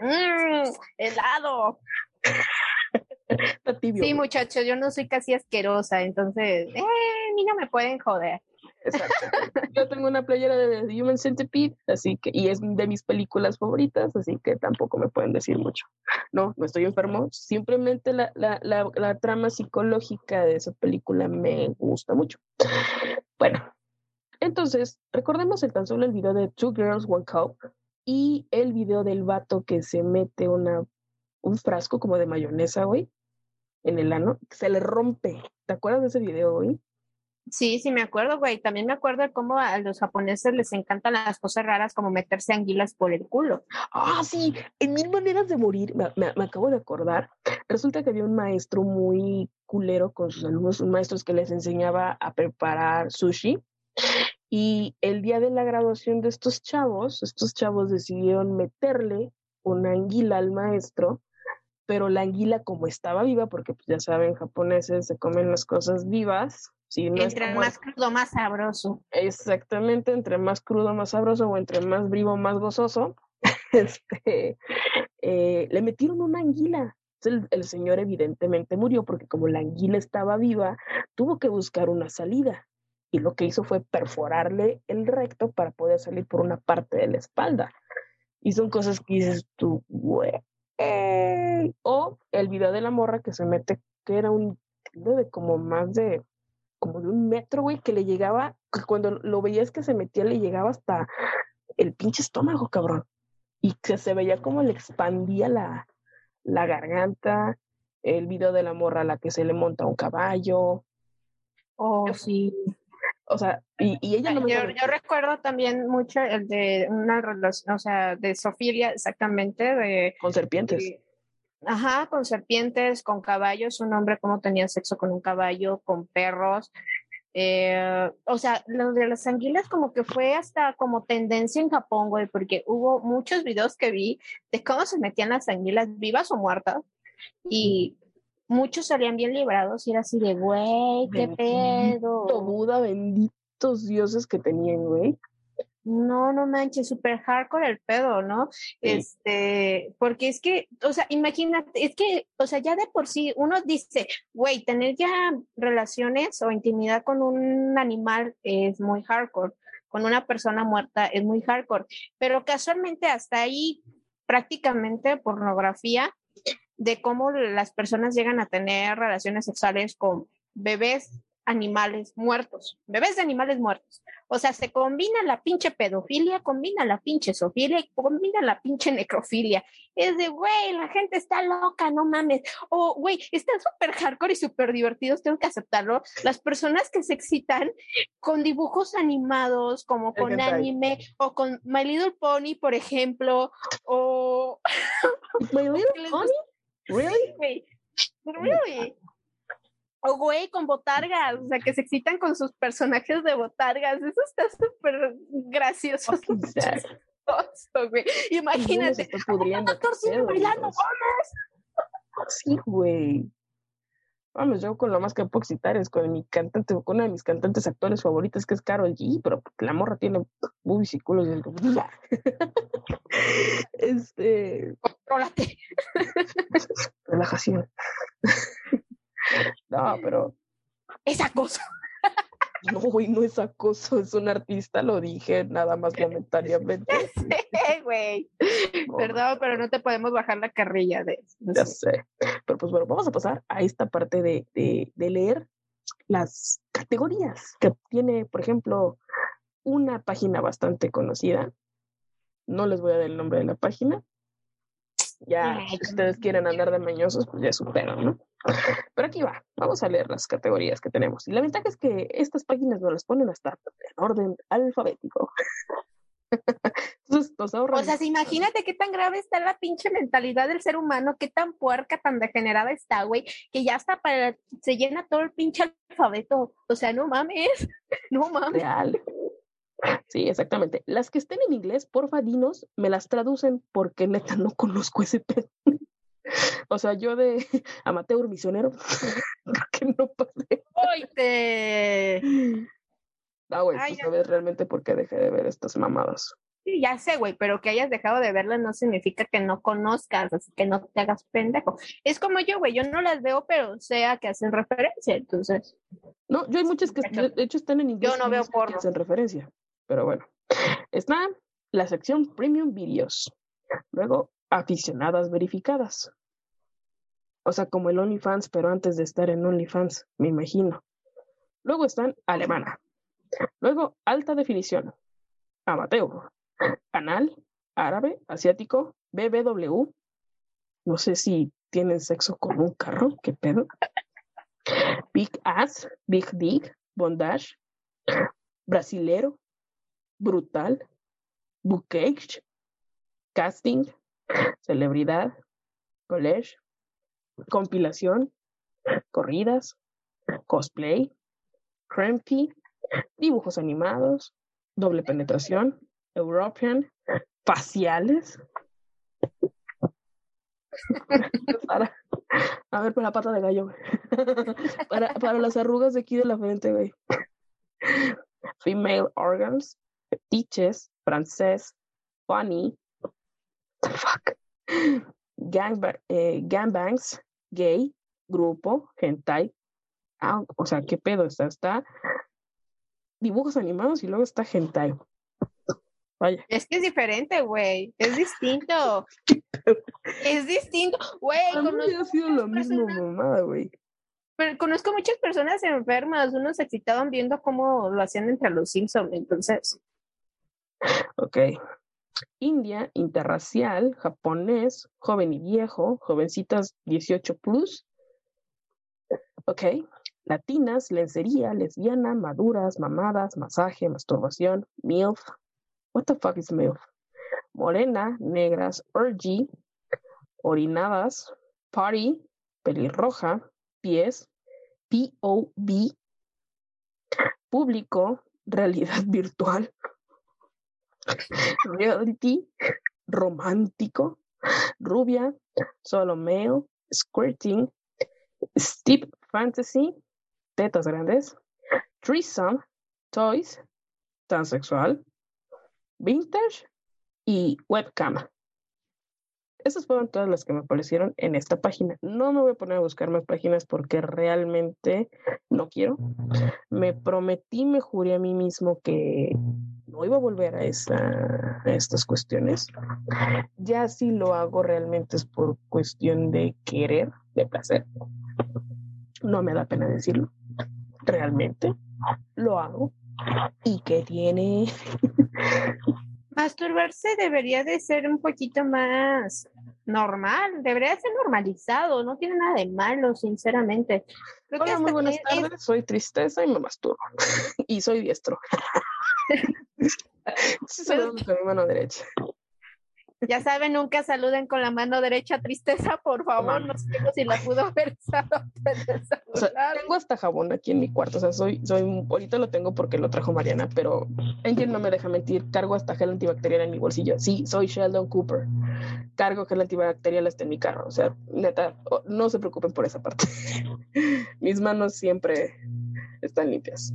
Mm, helado. Está tibio. Sí, muchachos, yo no soy casi asquerosa, entonces, eh, a mí no me pueden joder. Exacto. Yo tengo una playera de The Human Centipede, así que, y es de mis películas favoritas, así que tampoco me pueden decir mucho. No, no estoy enfermo, simplemente la, la, la, la trama psicológica de esa película me gusta mucho. Bueno, entonces, recordemos el tan solo el video de Two Girls, One Cup y el video del vato que se mete una, un frasco como de mayonesa, güey, en el ano, se le rompe. ¿Te acuerdas de ese video, güey? Sí, sí, me acuerdo, güey. También me acuerdo de cómo a los japoneses les encantan las cosas raras como meterse anguilas por el culo. Ah, sí, en Mil Maneras de Morir, me, me- me acabo de acordar. Resulta que había un maestro muy culero con sus alumnos, un maestro que les enseñaba a preparar sushi. Y el día de la graduación de estos chavos, estos chavos decidieron meterle una anguila al maestro, pero la anguila como estaba viva, porque pues ya saben, japoneses se comen las cosas vivas. Si no Entre más crudo, más sabroso. Exactamente, entre más crudo, más sabroso, o entre más vivo, más gozoso. Este, eh, le metieron una anguila. El, el señor evidentemente murió porque como la anguila estaba viva, tuvo que buscar una salida. Y lo que hizo fue perforarle el recto para poder salir por una parte de la espalda. Y son cosas que dices tú, güey. O el video de la morra que se mete, que era un de como más de como de un metro, güey, que le llegaba, que cuando lo veías que se metía, le llegaba hasta el pinche estómago, cabrón. Y que se veía como le expandía la, la garganta, el video de la morra a la que se le monta un caballo, Oh, sí. O sea, y, y ella no me Yo, yo recuerdo también mucho el de una relación, o sea, de Sofía, exactamente, de con serpientes. Ajá, con serpientes, con caballos, un hombre cómo tenía sexo con un caballo, con perros. Eh, o sea, lo de las anguilas como que fue hasta como tendencia en Japón, güey, porque hubo muchos videos que vi de cómo se metían las anguilas vivas o muertas y muchos salían bien librados y era así de, güey, qué Bendito pedo. Buda, benditos dioses que tenían, güey. No, no manches, súper hardcore el pedo, ¿no? Sí. Este, porque es que, o sea, imagínate, es que, o sea, ya de por sí uno dice, güey, tener ya relaciones o intimidad con un animal es muy hardcore, con una persona muerta es muy hardcore, pero casualmente hasta ahí prácticamente pornografía de cómo las personas llegan a tener relaciones sexuales con bebés animales muertos, bebés de animales muertos. O sea, se combina la pinche pedofilia, combina la pinche zoofilia y combina la pinche necrofilia. Es de, güey, la gente está loca, no mames. O, güey, están súper hardcore y súper divertidos, tengo que aceptarlo. Las personas que se excitan con dibujos animados, como El con anime, o con My Little Pony, por ejemplo, o... My Little ¿Qué les Pony? Really? güey. Really? O güey, con botargas, o sea, que se excitan con sus personajes de botargas. Eso está súper gracioso. Güey. Imagínate. está pudriendo, Doctor sigue bailando, Dios. Sí, güey. Vamos, yo con lo más que puedo excitar es con mi cantante, con una de mis cantantes actuales favoritas, que es Carol G, pero la morra tiene boobies y culos. Este, Contrólate. relajación. No, pero Esa cosa. No, güey, no es acoso, es un artista, lo dije nada más momentáneamente. Sí, güey. Perdón, pero no te podemos bajar la carrilla de eso. Ya sé. Pero pues bueno, vamos a pasar a esta parte de, de, de leer las categorías que tiene, por ejemplo, una página bastante conocida. No les voy a dar el nombre de la página. Ya, si ustedes quieren andar de mañosos, pues ya superan, ¿no? Pero aquí va, vamos a leer las categorías que tenemos. Y la ventaja es que estas páginas nos las ponen hasta en orden alfabético. Entonces, nos ahorran. O sea, imagínate qué tan grave está la pinche mentalidad del ser humano, qué tan puerca, tan degenerada está, güey, que ya está para, se llena todo el pinche alfabeto. O sea, no mames, no mames. Real. Sí, exactamente. Las que estén en inglés, porfa, dinos, me las traducen porque neta no conozco ese pedo. O sea, yo de amateur misionero, creo que no pasé. Oite. Ah, güey, pues ya. sabes realmente por qué dejé de ver estas mamadas. Sí, ya sé, güey, pero que hayas dejado de verlas no significa que no conozcas, así que no te hagas pendejo. Es como yo, güey, yo no las veo, pero sé a que hacen referencia, entonces. No, yo hay muchas que de hecho están en inglés. Yo no veo sé que porno. hacen referencia. Pero bueno. Está la sección Premium Videos. Luego, aficionadas verificadas. O sea, como el OnlyFans, pero antes de estar en OnlyFans, me imagino. Luego están alemana. Luego, alta definición. Amateur. Anal, árabe, asiático, BBW. No sé si tienen sexo con un carro, qué pedo. Big Ass, Big Dick, Bondage, Brasilero, Brutal, Bookage, Casting, Celebridad, College, Compilación, Corridas, Cosplay, Crampy, Dibujos animados, Doble penetración, European, Faciales. Para, a ver, para la pata de gallo, güey. para, para las arrugas de aquí de la frente, güey. Female organs, fetiches, francés, funny, fuck, Gangba- eh, gangbangs, gay, grupo, hentai. Ah, o sea, ¿qué pedo? Está, está dibujos animados y luego está hentai. Vaya. Es que es diferente, güey, es distinto. es distinto, güey. Ha sido lo mismo, mamada, güey. Pero conozco muchas personas enfermas, unos se excitaban viendo cómo lo hacían entre los Simpsons, entonces. Ok. India, interracial, japonés, joven y viejo, jovencitas 18 plus. Ok. Latinas, lencería, lesbiana, maduras, mamadas, masaje, masturbación, MILF. What the fuck is MILF? Morena, negras, orgy, orinadas, party, pelirroja, pies, POV, público, realidad virtual, reality, romántico, rubia, solo male, squirting, steep fantasy, tetas grandes, threesome, toys, transexual, vintage y webcam. Esas fueron todas las que me aparecieron en esta página. No me voy a poner a buscar más páginas porque realmente no quiero. Me prometí, me juré a mí mismo que no iba a volver a, esa, a estas cuestiones. Ya si lo hago realmente es por cuestión de querer, de placer. No me da pena decirlo. Realmente lo hago. ¿Y que tiene? Masturbarse debería de ser un poquito más normal, debería ser normalizado, no tiene nada de malo, sinceramente. Creo que Hola, muy buenas es- es- tardes. Soy tristeza y me masturbo. y soy diestro. Sí, saludando con mi mano derecha. ya saben, nunca saluden con la mano derecha, tristeza, por favor, no sé si la pudo haber usado O sea, tengo hasta jabón aquí en mi cuarto. O sea, soy, soy, ahorita lo tengo porque lo trajo Mariana, pero Angel no me deja mentir. Cargo hasta gel antibacterial en mi bolsillo. Sí, soy Sheldon Cooper. Cargo gel antibacterial hasta en mi carro. O sea, neta, no se preocupen por esa parte. Mis manos siempre están limpias.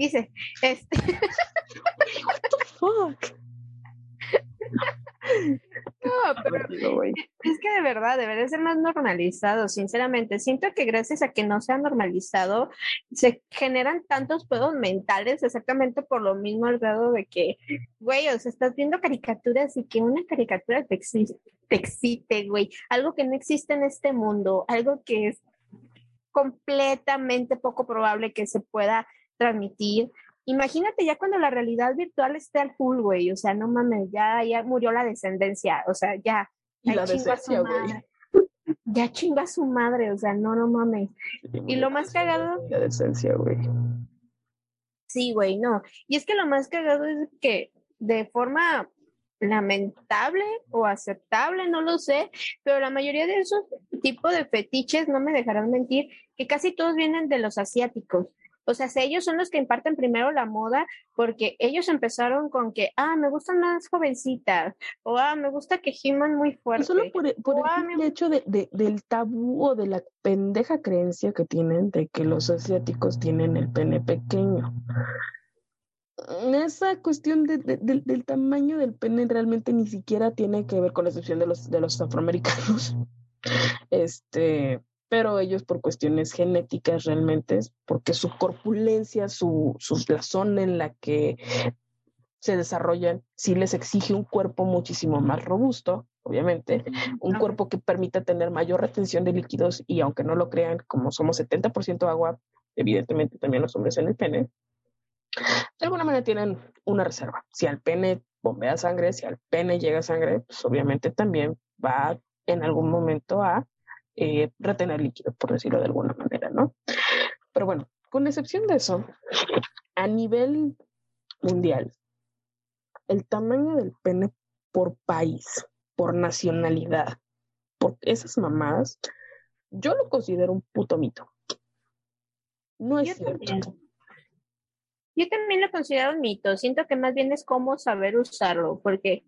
Dice, este, Fuck. No, pero es que de verdad debería ser más normalizado, sinceramente. Siento que gracias a que no se ha normalizado, se generan tantos pedos mentales exactamente por lo mismo al grado de que, güey, o sea, estás viendo caricaturas y que una caricatura te, te excite, güey. Algo que no existe en este mundo, algo que es completamente poco probable que se pueda transmitir imagínate ya cuando la realidad virtual esté al full, güey, o sea, no mames, ya, ya murió la descendencia, o sea, ya. Y la decencia, güey. Ya chinga su madre, o sea, no, no mames. y lo más cagado. La decencia, güey. Sí, güey, no. Y es que lo más cagado es que de forma lamentable o aceptable, no lo sé, pero la mayoría de esos tipos de fetiches, no me dejarán mentir, que casi todos vienen de los asiáticos. O sea, ellos son los que imparten primero la moda porque ellos empezaron con que, ah, me gustan más jovencitas, o ah, me gusta que giman muy fuerte. solo por, el, ah, hecho de, del tabú o de la pendeja creencia que tienen de que los asiáticos tienen el pene pequeño. Esa cuestión de, del tamaño del pene realmente ni siquiera tiene que ver con la excepción de los, de los afroamericanos. Este, pero ellos por cuestiones genéticas realmente, porque su corpulencia, su, la zona en la que se desarrollan, sí les exige un cuerpo muchísimo más robusto, obviamente, un cuerpo que permita tener mayor retención de líquidos y aunque no lo crean, como somos 70% agua, evidentemente también los hombres en el pene, de alguna manera tienen una reserva. Si al pene bombea sangre, si al pene llega sangre, pues obviamente también va en algún momento a eh, retener líquido, por decirlo de alguna manera, ¿no? Pero bueno, con excepción de eso, a nivel mundial, el tamaño del pene por país, por nacionalidad, por esas mamadas, yo lo considero un puto mito. No es cierto. Yo también lo considero un mito. Siento que más bien es cómo saber usarlo, porque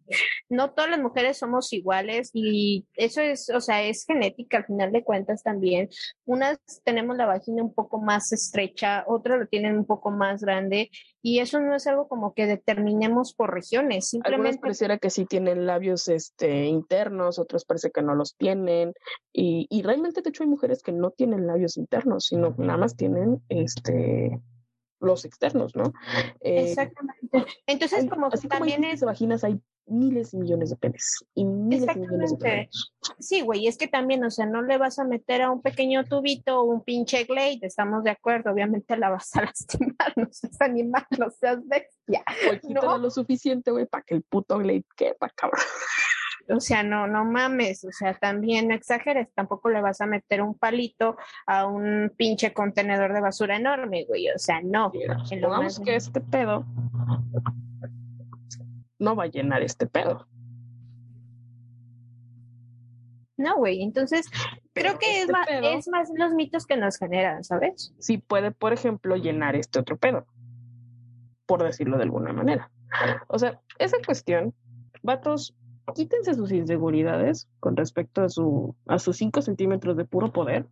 no todas las mujeres somos iguales y eso es, o sea, es genética al final de cuentas también. Unas tenemos la vagina un poco más estrecha, otras lo tienen un poco más grande y eso no es algo como que determinemos por regiones. Simplemente Algunos pareciera que sí tienen labios este, internos, otros parece que no los tienen y, y realmente de hecho hay mujeres que no tienen labios internos, sino nada más tienen este los externos, ¿no? Eh, Exactamente. Entonces, como así también es... vaginas hay miles y millones de penes y miles y millones de penes. Sí, güey, es que también, o sea, no le vas a meter a un pequeño tubito o un pinche glade, estamos de acuerdo, obviamente la vas a lastimar, no seas animal, no seas bestia. no lo suficiente, güey, para que el puto glade quepa, cabrón. O sea, no, no mames, o sea, también no exageres, tampoco le vas a meter un palito a un pinche contenedor de basura enorme, güey, o sea, no. Supongamos que este pedo no va a llenar este pedo. No, güey, entonces creo que es, este más, es más los mitos que nos generan, ¿sabes? Sí puede, por ejemplo, llenar este otro pedo, por decirlo de alguna manera. O sea, esa cuestión, vatos, quítense sus inseguridades con respecto a, su, a sus 5 centímetros de puro poder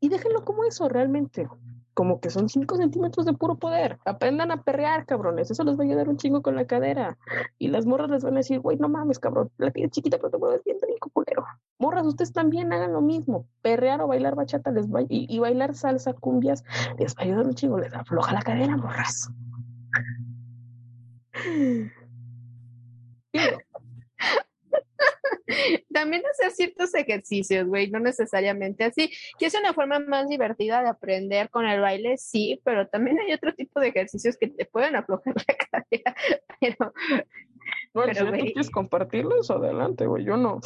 y déjenlo como eso realmente. Como que son 5 centímetros de puro poder. Aprendan a perrear, cabrones. Eso les va a ayudar un chingo con la cadera. Y las morras les van a decir, güey, no mames, cabrón. La tienes chiquita, pero te mueves bien rico, culero. Morras, ustedes también hagan lo mismo. Perrear o bailar bachata les va, y, bailar salsa, cumbias, les va a ayudar un chingo. Les afloja la cadera, morras. También hacer ciertos ejercicios, güey, no necesariamente así. Que es una forma más divertida de aprender con el baile, sí, pero también hay otro tipo de ejercicios que te pueden aflojar la cadera, pero... Bueno, si tú quieres compartirlos, adelante, güey, yo no.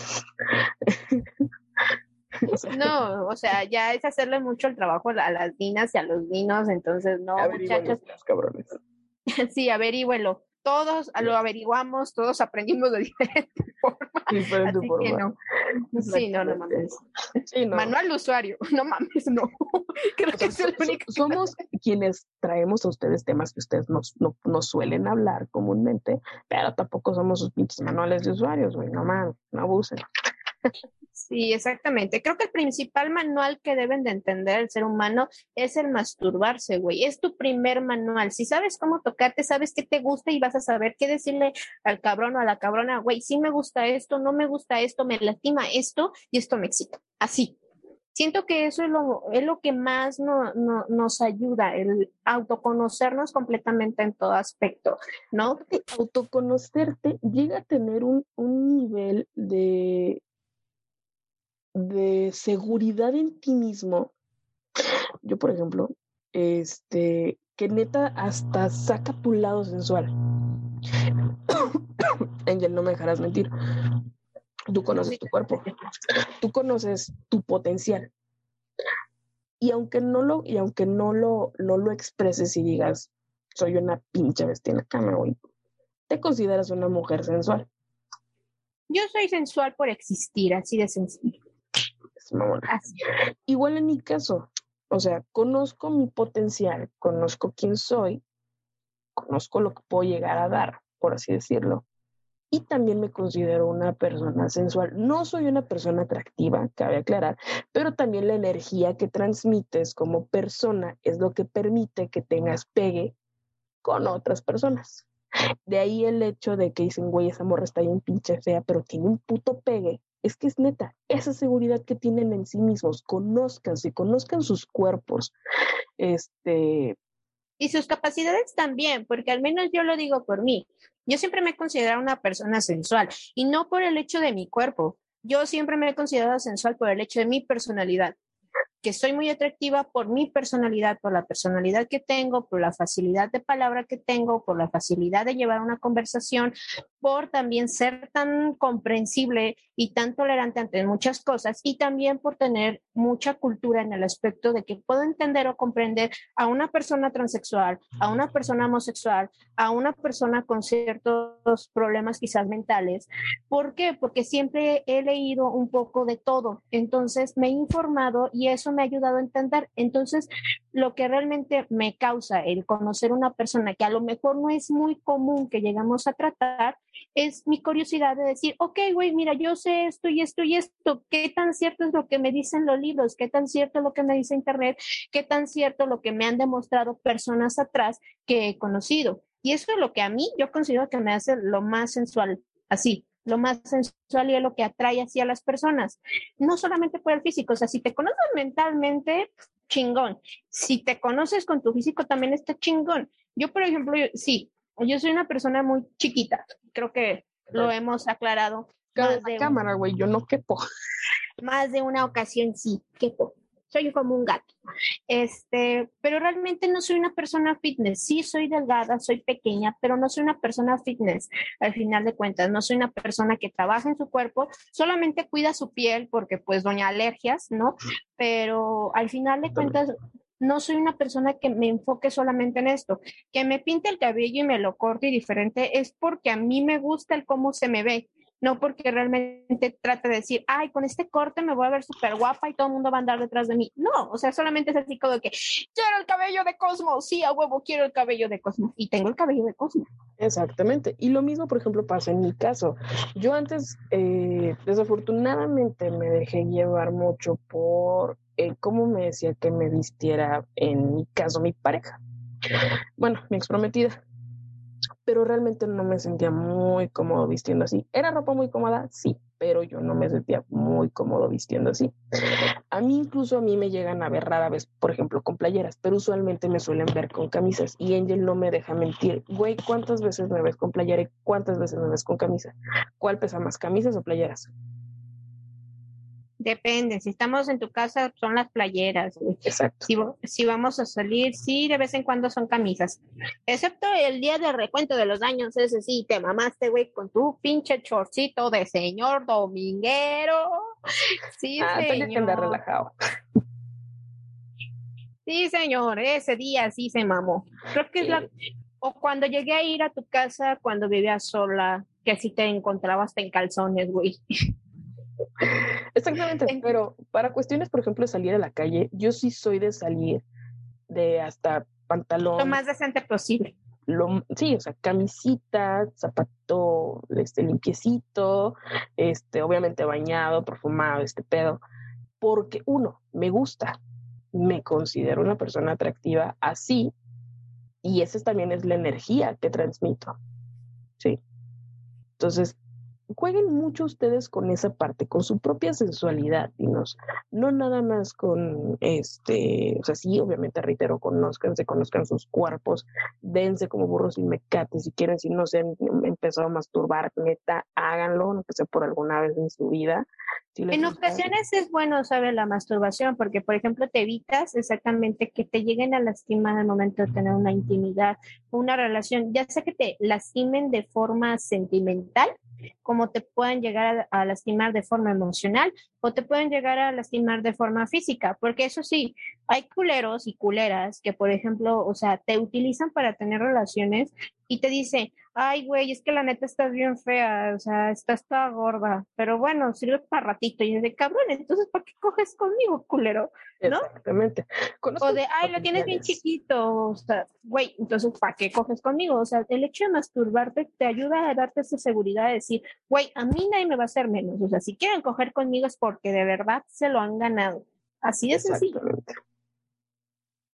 no, o sea, ya es hacerle mucho el trabajo a las vinas y a los vinos, entonces no, muchachos. cabrones. sí, averígüelo todos lo averiguamos, todos aprendimos de diferente forma. Diferente así forma. Que no. Sí, no, no mames. Manual de usuario, no mames, no. Creo que es el único. Somos quienes traemos a ustedes temas que ustedes no, no, suelen hablar comúnmente, pero tampoco somos sus pinches manuales de usuarios, güey, no mames, no abusen. Sí, exactamente. Creo que el principal manual que deben de entender el ser humano es el masturbarse, güey. Es tu primer manual. Si sabes cómo tocarte, sabes qué te gusta y vas a saber qué decirle al cabrón o a la cabrona, güey, sí me gusta esto, no me gusta esto, me lastima esto y esto me excita. Así. Siento que eso es lo, es lo que más no, no, nos ayuda, el autoconocernos completamente en todo aspecto, ¿no? Autoconocerte llega a tener un, un nivel de de seguridad en ti mismo. Yo, por ejemplo, este, que neta hasta saca tu lado sensual. Angel, no me dejarás mentir. Tú conoces tu cuerpo. Tú conoces tu potencial. Y aunque no lo, y aunque no lo, no lo expreses y digas, soy una pinche bestia en la cama, güey, te consideras una mujer sensual. Yo soy sensual por existir, así de sencillo. Igual en mi caso, o sea, conozco mi potencial, conozco quién soy, conozco lo que puedo llegar a dar, por así decirlo. Y también me considero una persona sensual. No soy una persona atractiva, cabe aclarar, pero también la energía que transmites como persona es lo que permite que tengas pegue con otras personas. De ahí el hecho de que dicen, güey, esa morra está bien pinche fea, pero tiene un puto pegue es que es neta, esa seguridad que tienen en sí mismos, conozcanse, conozcan sus cuerpos, este... Y sus capacidades también, porque al menos yo lo digo por mí. Yo siempre me he considerado una persona sensual y no por el hecho de mi cuerpo. Yo siempre me he considerado sensual por el hecho de mi personalidad que soy muy atractiva por mi personalidad, por la personalidad que tengo, por la facilidad de palabra que tengo, por la facilidad de llevar una conversación, por también ser tan comprensible y tan tolerante ante muchas cosas y también por tener mucha cultura en el aspecto de que puedo entender o comprender a una persona transexual, a una persona homosexual, a una persona con ciertos problemas quizás mentales. ¿Por qué? Porque siempre he leído un poco de todo, entonces me he informado y eso me ha ayudado a entender. Entonces, lo que realmente me causa el conocer una persona que a lo mejor no es muy común que llegamos a tratar, es mi curiosidad de decir, ok, güey, mira, yo sé esto y esto y esto, ¿qué tan cierto es lo que me dicen los libros? ¿Qué tan cierto es lo que me dice Internet? ¿Qué tan cierto lo que me han demostrado personas atrás que he conocido? Y eso es lo que a mí yo considero que me hace lo más sensual, así, lo más sensual y es lo que atrae hacia las personas. No solamente por el físico, o sea, si te conoces mentalmente, chingón. Si te conoces con tu físico, también está chingón. Yo, por ejemplo, sí, yo soy una persona muy chiquita, creo que lo hemos aclarado. Cada cámara, güey, yo no quepo. Más de una ocasión sí, quepo soy como un gato. Este, pero realmente no soy una persona fitness. Sí, soy delgada, soy pequeña, pero no soy una persona fitness. Al final de cuentas, no soy una persona que trabaja en su cuerpo, solamente cuida su piel porque pues doña alergias, ¿no? Pero al final de cuentas no soy una persona que me enfoque solamente en esto. Que me pinte el cabello y me lo corte y diferente es porque a mí me gusta el cómo se me ve no porque realmente trate de decir, ay, con este corte me voy a ver súper guapa y todo el mundo va a andar detrás de mí. No, o sea, solamente es así como que, quiero el cabello de Cosmo, sí, a huevo, quiero el cabello de Cosmo. Y tengo el cabello de Cosmo. Exactamente. Y lo mismo, por ejemplo, pasa en mi caso. Yo antes, eh, desafortunadamente, me dejé llevar mucho por eh, cómo me decía que me vistiera, en mi caso, mi pareja. Bueno, mi ex prometida pero realmente no me sentía muy cómodo vistiendo así. ¿Era ropa muy cómoda? Sí, pero yo no me sentía muy cómodo vistiendo así. A mí incluso a mí me llegan a ver rara vez, por ejemplo, con playeras, pero usualmente me suelen ver con camisas y Angel no me deja mentir. Güey, ¿cuántas veces me ves con playera y cuántas veces me ves con camisa? ¿Cuál pesa más, camisas o playeras? Depende, si estamos en tu casa son las playeras. Exacto. Si, vamos a salir, sí, de vez en cuando son camisas. Excepto el día de recuento de los daños, ese sí, te mamaste, güey, con tu pinche chorcito de señor dominguero. Sí, ah, señor. que andar relajado. Sí, señor, ese día sí se mamó. Creo que es la... O cuando llegué a ir a tu casa cuando vivías sola, que así te encontrabas en calzones, güey. Exactamente, pero para cuestiones, por ejemplo, de salir a la calle, yo sí soy de salir de hasta pantalón. Lo más decente posible. lo, sí, o sea, camisita, zapato, este, limpiecito, este, obviamente bañado, perfumado, este pedo, porque uno, me gusta, me considero una persona atractiva así, y esa también es la energía que transmito, ¿sí? Entonces, jueguen mucho ustedes con esa parte, con su propia sensualidad, y no nada más con este, o sea, sí, obviamente reitero, conózcanse, conozcan sus cuerpos, dense como burros y mecates, si quieren, si no se han empezado a masturbar, neta, háganlo, aunque sea por alguna vez en su vida. En ocasiones es bueno saber la masturbación, porque por ejemplo te evitas exactamente que te lleguen a lastimar al momento de tener una intimidad, una relación, ya sea que te lastimen de forma sentimental, como te pueden llegar a, lastimar de forma emocional o te pueden llegar a lastimar de forma física, porque eso sí, hay culeros y culeras que, por ejemplo, o sea, te utilizan para tener relaciones y te dicen, ay, güey, es que la neta estás bien fea, o sea, estás toda gorda, pero bueno, sirve para ratito. Y es de cabrón, entonces, ¿para qué coges conmigo, culero? ¿No? Exactamente. o de, ay, lo tienes bien chiquito, o sea, güey, entonces, ¿para qué coges conmigo? O sea, el hecho de masturbarte te ayuda a darte esa seguridad de decir, güey, a mí nadie me va a hacer menos. O sea, si quieren coger conmigo es porque de verdad se lo han ganado. Así de sencillo.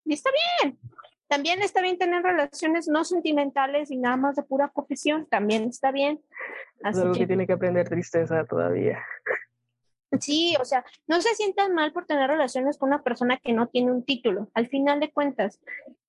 Y está bien. También está bien tener relaciones no sentimentales y nada más de pura confesión, también está bien. Así es algo que... tiene que aprender tristeza todavía. Sí, o sea, no se sientan mal por tener relaciones con una persona que no tiene un título. Al final de cuentas,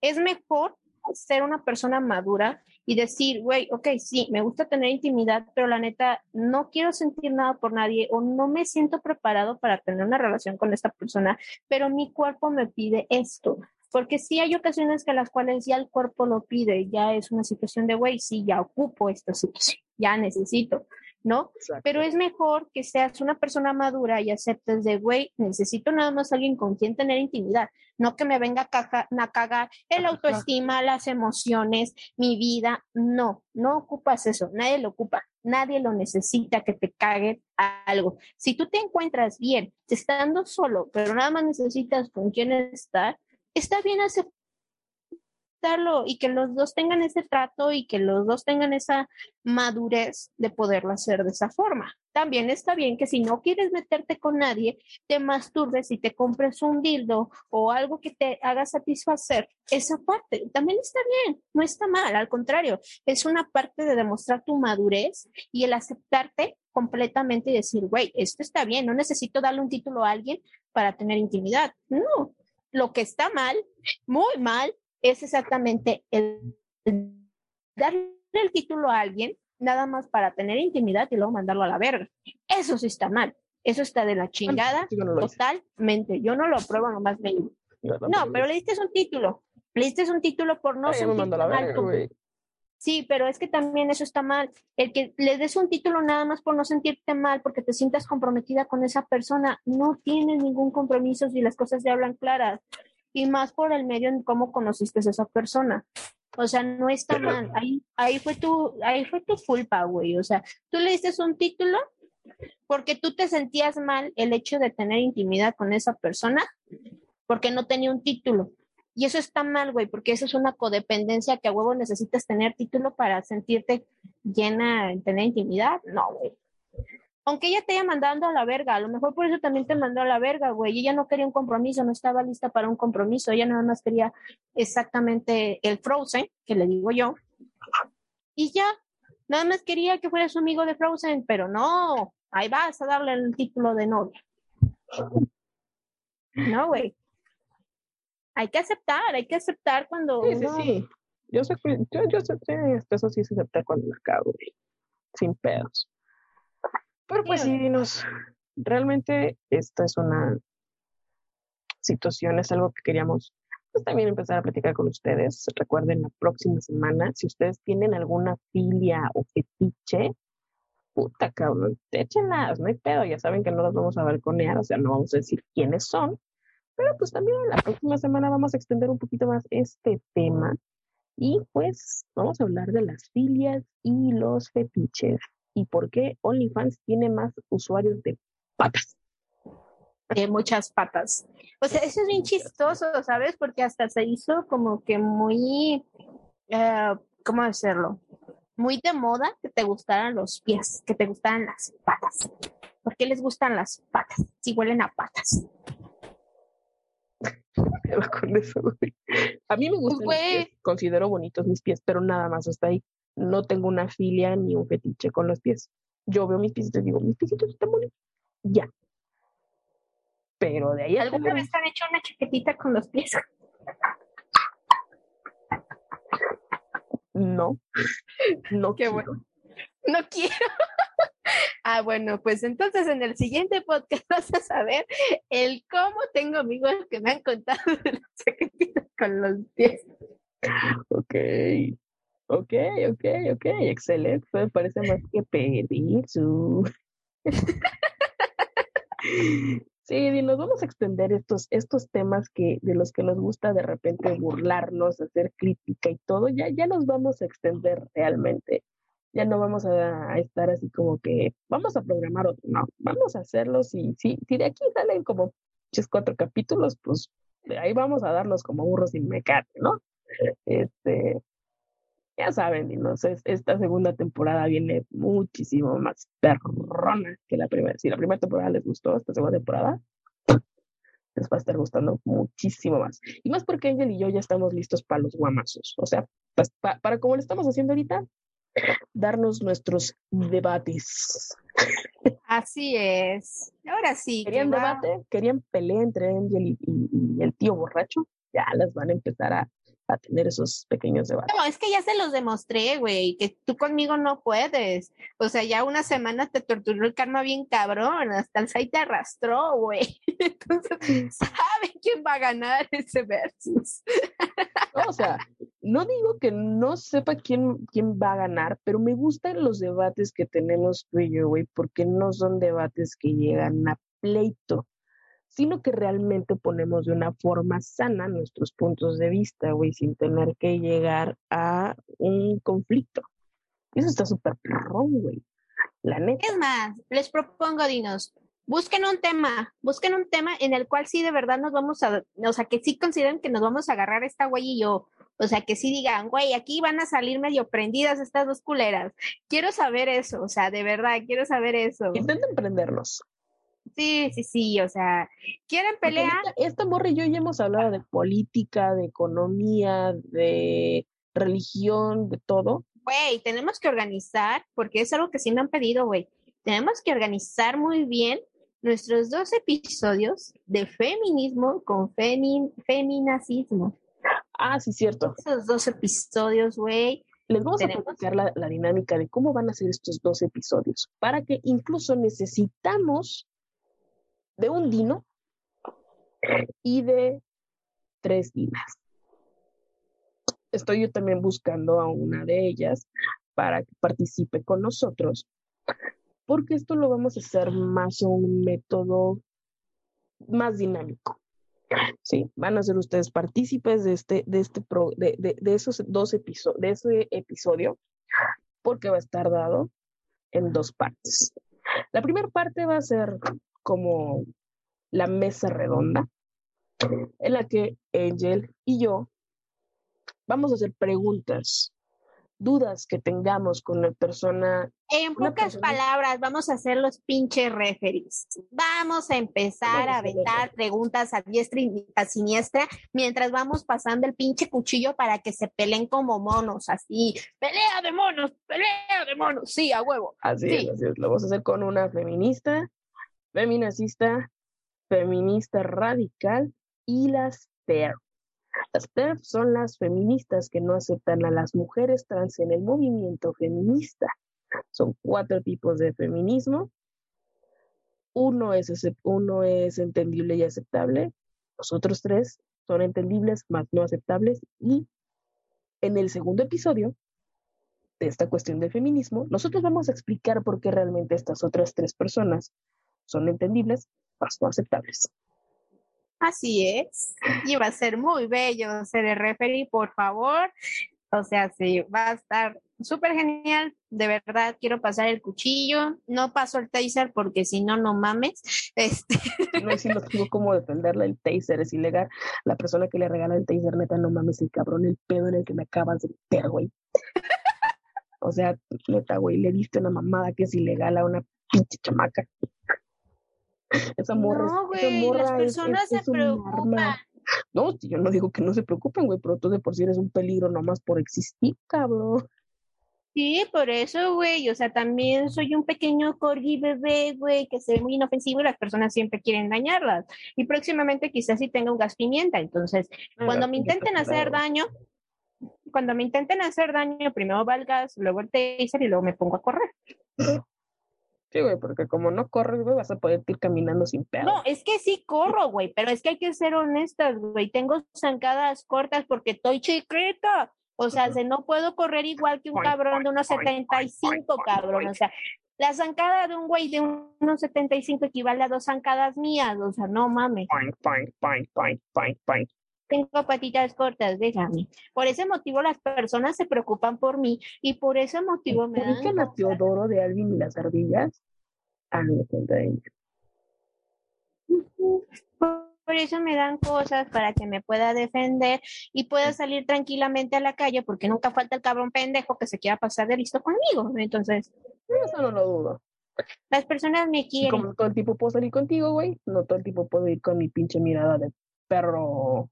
es mejor ser una persona madura y decir, güey, ok, sí, me gusta tener intimidad, pero la neta, no quiero sentir nada por nadie o no me siento preparado para tener una relación con esta persona, pero mi cuerpo me pide esto. Porque sí hay ocasiones que las cuales ya el cuerpo lo pide, ya es una situación de, güey, sí, ya ocupo esta situación, ya necesito, ¿no? Pero es mejor que seas una persona madura y aceptes de, güey, necesito nada más alguien con quien tener intimidad, no que me venga a, cagar el autoestima, las emociones, mi vida, no, no ocupas eso, nadie lo ocupa. Nadie lo necesita que te cague algo. Si tú te encuentras bien, estando solo, pero nada más necesitas con quién estar, está bien y que los dos tengan ese trato y que los dos tengan esa madurez de poderlo hacer de esa forma. También está bien que si no quieres meterte con nadie, te masturbes y te compres un dildo o algo que te haga satisfacer esa parte. También está bien, no está mal, al contrario, es una parte de demostrar tu madurez y el aceptarte completamente y decir, güey, esto está bien, no necesito darle un título a alguien para tener intimidad. No, lo que está mal, muy mal, es exactamente el, darle el título a alguien nada más para tener intimidad y luego mandarlo a la verga. Eso sí está mal. Eso está de la chingada totalmente. Yo no lo apruebo, nomás me No, pero le diste un título. Le diste un título por no ser Sí, pero es que también eso está mal. El que le des un título nada más por no sentirte mal, porque te sientas comprometida con esa persona, no tienes ningún compromiso si las cosas se hablan claras. Y más por el medio en cómo conociste a esa persona. O sea, no está mal. Ahí, ahí fue tu, ahí fue tu culpa, güey. O sea, tú le diste un título porque tú te sentías mal el hecho de tener intimidad con esa persona porque no tenía un título. Y eso está mal, güey, porque eso es una codependencia que a huevo necesitas tener título para sentirte llena, tener intimidad. No, güey. Aunque ella te haya mandado a la verga, a lo mejor por eso también te mandó a la verga, güey. Ella no quería un compromiso, no estaba lista para un compromiso. Ella nada más quería exactamente el Frozen, que le digo yo. Y ya, nada más quería que fuera su amigo de Frozen, pero no, ahí vas a darle el título de novia. No, güey hay que aceptar, hay que aceptar cuando. Sí, sí, sí. Yo sé yo, yo sé, eso sí se acepta cuando la cago, sin pedos. Pero pues sí, nos, realmente esta es una situación, es algo que queríamos pues también empezar a platicar con ustedes. Recuerden la próxima semana, si ustedes tienen alguna filia o fetiche, puta cabrón, échenlas, no hay pedo, ya saben que no las vamos a balconear, o sea, no vamos a decir quiénes son, pero pues también la próxima semana vamos a extender un poquito más este tema y pues vamos a hablar de las filias y los fetiches y por qué OnlyFans tiene más usuarios de patas. De muchas patas. O sea, eso es bien chistoso, ¿sabes? Porque hasta se hizo como que muy eh, ¿cómo decirlo? Muy de moda que te gustaran los pies, que te gustaran las patas. ¿Por qué les gustan las patas? Si huelen a patas. con eso, güey. A mí me gustan mis Güey. pies, considero bonitos mis pies, pero nada más hasta ahí. No tengo una filia ni un fetiche con los pies. Yo veo mis piecitos y digo, mis piecitos están bonitos. Ya. Pero de ahí ¿Alguna vez te han hecho una chaquetita con los pies? No. No Qué quiero. bueno. No quiero. Ah, bueno, pues entonces en el siguiente podcast vas a saber el cómo tengo amigos que me han contado de las chaquetitas con los pies. Ok. Ok, ok, ok. Excelente. Parece más que su. Sí, y nos vamos a extender estos, estos temas que, de los que nos gusta de repente burlarnos, hacer crítica y todo, ya, ya nos vamos a extender realmente. Ya no vamos a, estar así como que vamos a programar otro, no, vamos a hacerlos y sí, si de aquí salen como pinches cuatro capítulos, pues ahí vamos a darlos como burros sin mecate, ¿no? Este, ya saben, dinos, es- esta segunda temporada viene muchísimo más perrona que la primera. Si la primera temporada les gustó, esta segunda temporada les va a estar gustando muchísimo más. Y más porque Angel y yo ya estamos listos para los guamazos. O sea, pas- pa- para como lo estamos haciendo ahorita, darnos nuestros debates. Así es. Ahora sí. que ¿Querían debate? ¿Querían pelea entre Angel y, y- y el tío borracho? Ya las van a empezar a, a tener esos pequeños debates. No, es que ya se los demostré, güey, que tú conmigo no puedes. O sea, ya una semana te torturó el karma bien cabrón, hasta el site te arrastró, güey. Entonces, ¿saben quién va a ganar ese versus? No, o sea, no digo que no sepa quién, quién va a ganar, pero me gustan los debates que tenemos tú y yo, güey, porque no son debates que llegan a pleito, sino que realmente ponemos de una forma sana nuestros puntos de vista, güey, sin tener que llegar a un conflicto. Eso está súper perrón, güey. La neta. Es más, les propongo, Dinos, busquen un tema, busquen un tema en el cual sí de verdad nos vamos a, o sea, que sí consideren que nos vamos a agarrar esta güey y yo. O sea, que sí digan, güey, aquí van a salir medio prendidas estas dos culeras. Quiero saber eso, o sea, de verdad, quiero saber eso. Intenten prendernos. Sí, sí, sí, o sea, ¿quieren pelear? ahorita Esta morra y yo ya hemos hablado de política, de economía, de religión, de todo. Güey, tenemos que organizar, porque es algo que sí me han pedido, güey. Tenemos que organizar muy bien nuestros dos episodios de feminismo con femi feminacismo. Ah, sí, cierto. Esos dos episodios, güey. Les vamos a platicar la, la dinámica de cómo van a ser estos dos episodios, para que incluso necesitamos de un Dino y de tres Dinas. Estoy yo también buscando a una de ellas para que participe con nosotros, porque esto lo vamos a hacer más a un método más dinámico. Sí, van a ser ustedes partícipes de este, de este de- de esos dos episodios, de ese episodio, porque va a estar dado en dos partes. La primera parte va a ser como la mesa redonda, en la que Angel y yo vamos a hacer preguntas, dudas que tengamos con la persona En pocas persona- palabras, vamos a hacer los pinches referees. Vamos a empezar Vamos a aventar preguntas a diestra y a siniestra mientras vamos pasando el pinche cuchillo para que se peleen como monos, así. ¡Pelea de monos! ¡Pelea de monos! Sí, a huevo. Así Sí. es, así es. Lo vamos a hacer con una feminista, feminacista, feminista radical y las TERF. Las TERF son las feministas que no aceptan a las mujeres trans en el movimiento feminista. Son cuatro tipos de feminismo. Uno es, uno es entendible y aceptable. Los otros tres son entendibles, más no aceptables. Y en el segundo episodio de esta cuestión del feminismo, nosotros vamos a explicar por qué realmente estas otras tres personas son entendibles, más no aceptables. Así es. Y va a ser muy bello ser el referee, por favor. O sea, sí, va a estar súper genial, de verdad, quiero pasar el cuchillo, no paso el taser porque si no, no mames. Este... No, si no tengo cómo defenderle, el taser es ilegal. La persona que le regala el taser, neta, no mames, el cabrón, el pedo en el que me acabas de meter, güey. O sea, neta, güey, le diste una mamada que es ilegal a una pinche chamaca. Esa morra, no, esa güey, morra las personas es- se es preocupan. No, yo no digo que no se preocupen, güey, pero tú de por sí eres un peligro nomás por existir, cabrón. Sí, por eso, güey, o sea, también soy un pequeño corgi bebé, güey, que se ve muy inofensivo y las personas siempre quieren dañarlas. Y próximamente quizás sí tenga un gas pimienta, entonces cuando me intenten hacer daño, cuño, me intenten hacer daño, primero va el gas, luego el taser y luego me pongo a correr. Sí, güey, porque como no corres, güey, vas a poder ir caminando sin pedo. No, es que sí corro, güey, pero es que hay que ser honestas, güey. Tengo zancadas cortas porque estoy chiquita. O sea, se no puedo correr igual que un cabrón de unos poing, poing, 75, poing, cabrón. O sea, la zancada de un güey de unos 75 equivale a dos zancadas mías. O sea, no mames. Tengo patitas cortas, déjame. Por ese motivo las personas se preocupan por mí y por ese motivo me dan ¿Ubican a cosas. Teodoro de Alvin y las ardillas? Ah, no, cuenta de. Por eso me dan cosas para que me pueda defender y pueda salir tranquilamente a la calle porque nunca falta el cabrón pendejo que se quiera pasar de listo conmigo. Entonces, Eso no lo dudo. las personas me quieren. como todo el tiempo puedo salir contigo, güey, no todo el tiempo puedo ir con mi pinche mirada de perro,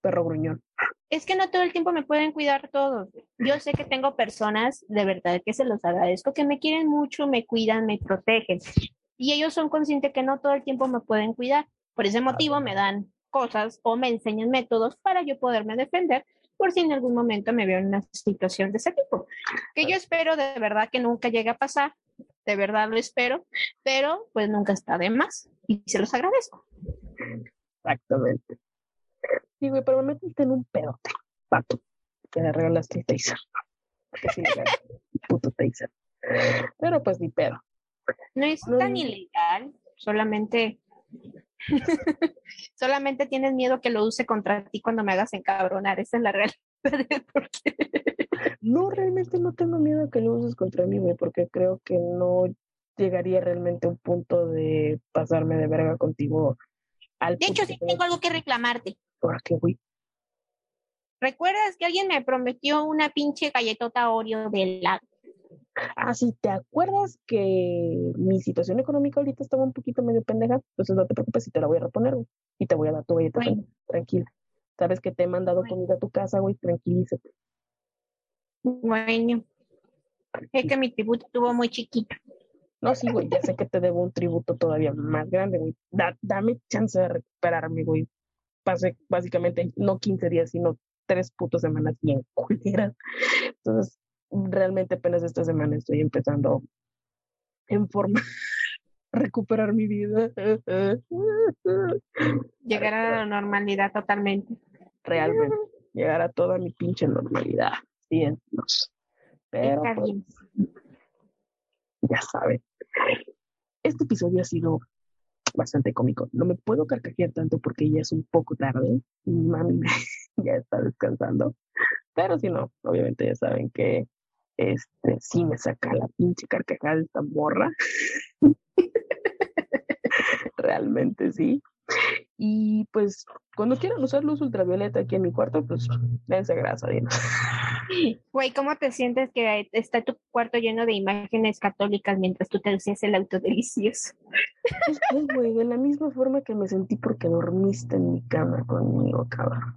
perro gruñón. Es que no todo el tiempo me pueden cuidar todos. Yo sé que tengo personas, de verdad que se los agradezco, que me quieren mucho, me cuidan, me protegen. Y ellos son conscientes que no todo el tiempo me pueden cuidar. Por ese motivo me dan cosas o me enseñan métodos para yo poderme defender por si en algún momento me veo en una situación de ese tipo. Que yo espero de verdad que nunca llegue a pasar, de verdad lo espero, pero pues nunca está de más y se los agradezco. Exactamente. Sí, güey, pero me metiste en un pedote, pato, que le regalaste el taser. Que sí, puto taser. Pero pues ni pedo. No es No, tan no. ilegal, solamente solamente tienes miedo que lo use contra ti cuando me hagas encabronar, esa es la realidad. No, realmente no tengo miedo a que lo uses contra mí, güey, porque creo que no llegaría realmente a un punto de pasarme de verga contigo al de hecho sí tengo algo que reclamarte. ¿Por qué, güey? ¿Recuerdas que alguien me prometió una pinche galletota Oreo de helado? Ah, sí, ¿te acuerdas que mi situación económica ahorita estaba un poquito medio pendeja? Entonces no te preocupes si te la voy a reponer, güey. Y te voy a dar tu galleta Bueno. tranquila. Sabes que te he mandado Bueno. comida a tu casa, güey, tranquilízate. Bueno, es que mi tributo estuvo muy chiquito. No, sí, güey, ya sé que te debo un tributo todavía más grande, güey. Da- dame chance de recuperarme, güey. Pasé básicamente no 15 días, sino tres putas semanas bien culeras. Entonces, realmente apenas esta semana estoy empezando en forma a recuperar mi vida. Llegar a la normalidad totalmente. Realmente, llegar a toda mi pinche normalidad. Bien. Pero, pues, bien. ya saben. Este episodio ha sido bastante cómico. No me puedo carcajear tanto porque ya es un poco tarde mami ya está descansando. Pero si no, obviamente ya saben que este sí me saca la pinche carcajada de esta morra. Realmente sí. Y pues cuando quieran usar luz ultravioleta aquí en mi cuarto, pues dense grasa, dinos. Güey, ¿cómo te sientes que está tu cuarto lleno de imágenes católicas mientras tú te hacías el auto delicioso? Es que, güey, de la misma forma que me sentí porque dormiste en mi cama conmigo, cabrón.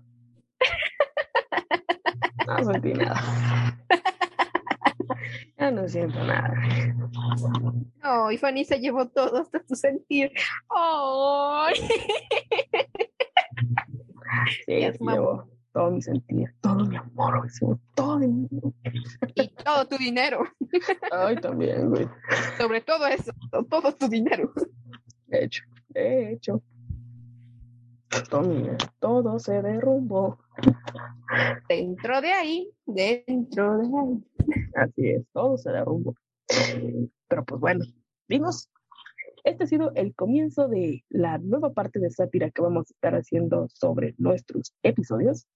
No sentí nada. Ya no siento nada. Ay, Fanny se llevó todo hasta tu sentir. Ay. Sí, se llevó todo mi sentir, todo mi amor, güey, se llevó todo de mí. Y todo tu dinero. Ay, también, güey. Sobre todo eso, todo tu dinero. De hecho, de hecho. Todo, todo se derrumbó. Dentro de ahí, dentro de ahí. Así es, todo se derrumbó. Pero pues bueno, vimos. Este ha sido el comienzo de la nueva parte de sátira que vamos a estar haciendo sobre nuestros episodios.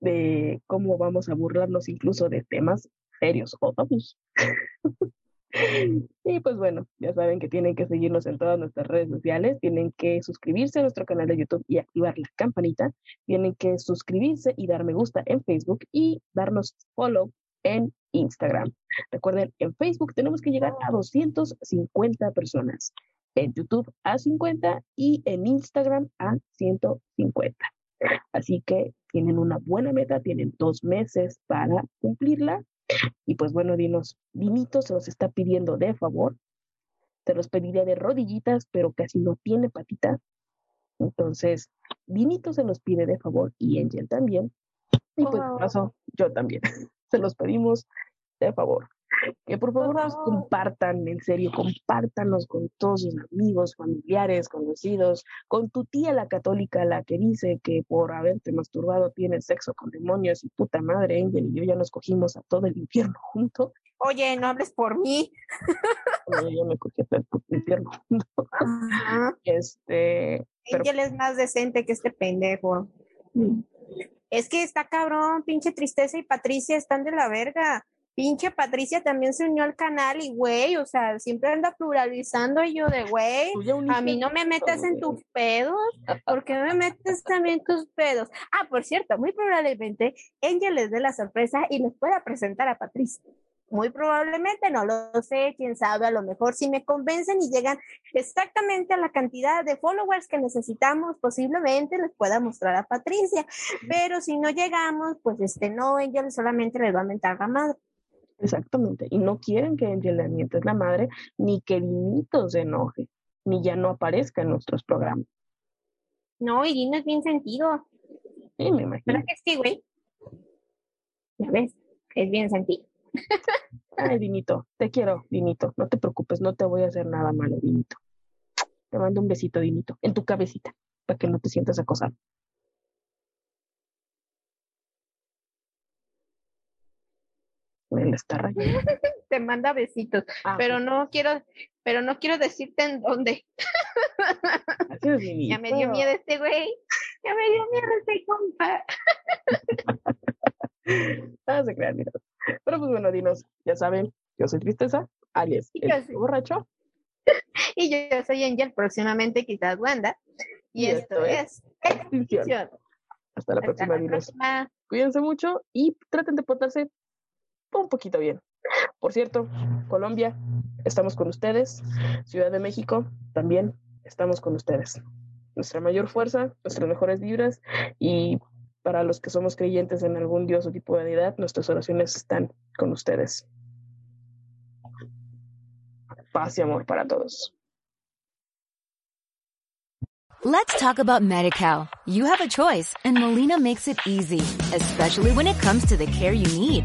de cómo vamos a burlarnos incluso de temas serios o tabús. y pues bueno, ya saben que tienen que seguirnos en todas nuestras redes sociales, tienen que suscribirse a nuestro canal de YouTube y activar la campanita, tienen que suscribirse y dar me gusta en Facebook y darnos follow en Instagram. Recuerden, en Facebook tenemos que llegar a 250 personas, en YouTube a 50 y en Instagram a 150. Así que tienen una buena meta, tienen dos meses para cumplirla. Y pues bueno, dinos, Dinito se los está pidiendo de favor. Se los pediría de rodillitas, pero casi no tiene patitas. Entonces, Dinito se los pide de favor y Angel también. Y pues, de paso, yo también. se los pedimos de favor. Que por favor nos compartan, en serio, compártanos con todos sus amigos, familiares, conocidos, con tu tía la católica, la que dice que por haberte masturbado tienes sexo con demonios y puta madre, Angel y yo ya nos cogimos a todo el infierno junto. Oye, no hables por mí. Yo me cogí a todo el infierno junto. Este. Angel es más decente que este pendejo. Es que está cabrón, pinche tristeza y Patricia están de la verga pinche Patricia también se unió al canal y, güey, o sea, siempre anda pluralizando y yo de, güey, a mí no me metas en tus pedos, ¿por qué me metes también tus pedos? Ah, por cierto, muy probablemente Angel les dé la sorpresa y les pueda presentar a Patricia. Muy probablemente, no lo sé, quién sabe, a lo mejor si me convencen y llegan exactamente a la cantidad de followers que necesitamos, posiblemente les pueda mostrar a Patricia, pero si no llegamos, pues este no, Angel solamente les va a mentar la madre. Exactamente. Y no quieren que Angel le mientes la madre, ni que Dinito se enoje, ni ya no aparezca en nuestros programas. No, y Dino es bien sentido. Sí, me imagino. ¿Verdad que sí, güey? Ya ves, es bien sentido. Ay, Dinito, te quiero, Dinito. No te preocupes, no te voy a hacer nada malo, Dinito. Te mando un besito, Dinito, en tu cabecita, para que no te sientas acosado. Está Te manda besitos, ah, pero no quiero, pero no quiero decirte en dónde. ya me dio miedo este güey. Ya me dio miedo este compa. no se crean, Pero pues bueno, dinos, ya saben, yo soy Tristeza, alias el borracho. y yo soy Angel, próximamente quizás Wanda. Y, esto, es Extinción. Hasta la próxima, dinos. Cuídense mucho y traten de portarse un poquito bien. Por cierto, Colombia, estamos con ustedes. Ciudad de México, también estamos con ustedes. Nuestra mayor fuerza, nuestras mejores vibras y para los que somos creyentes en algún dios o tipo de deidad, nuestras oraciones están con ustedes. Paz y amor para todos. Let's talk about MediCal. You have a choice and Molina makes it easy, especially when it comes to the care you need.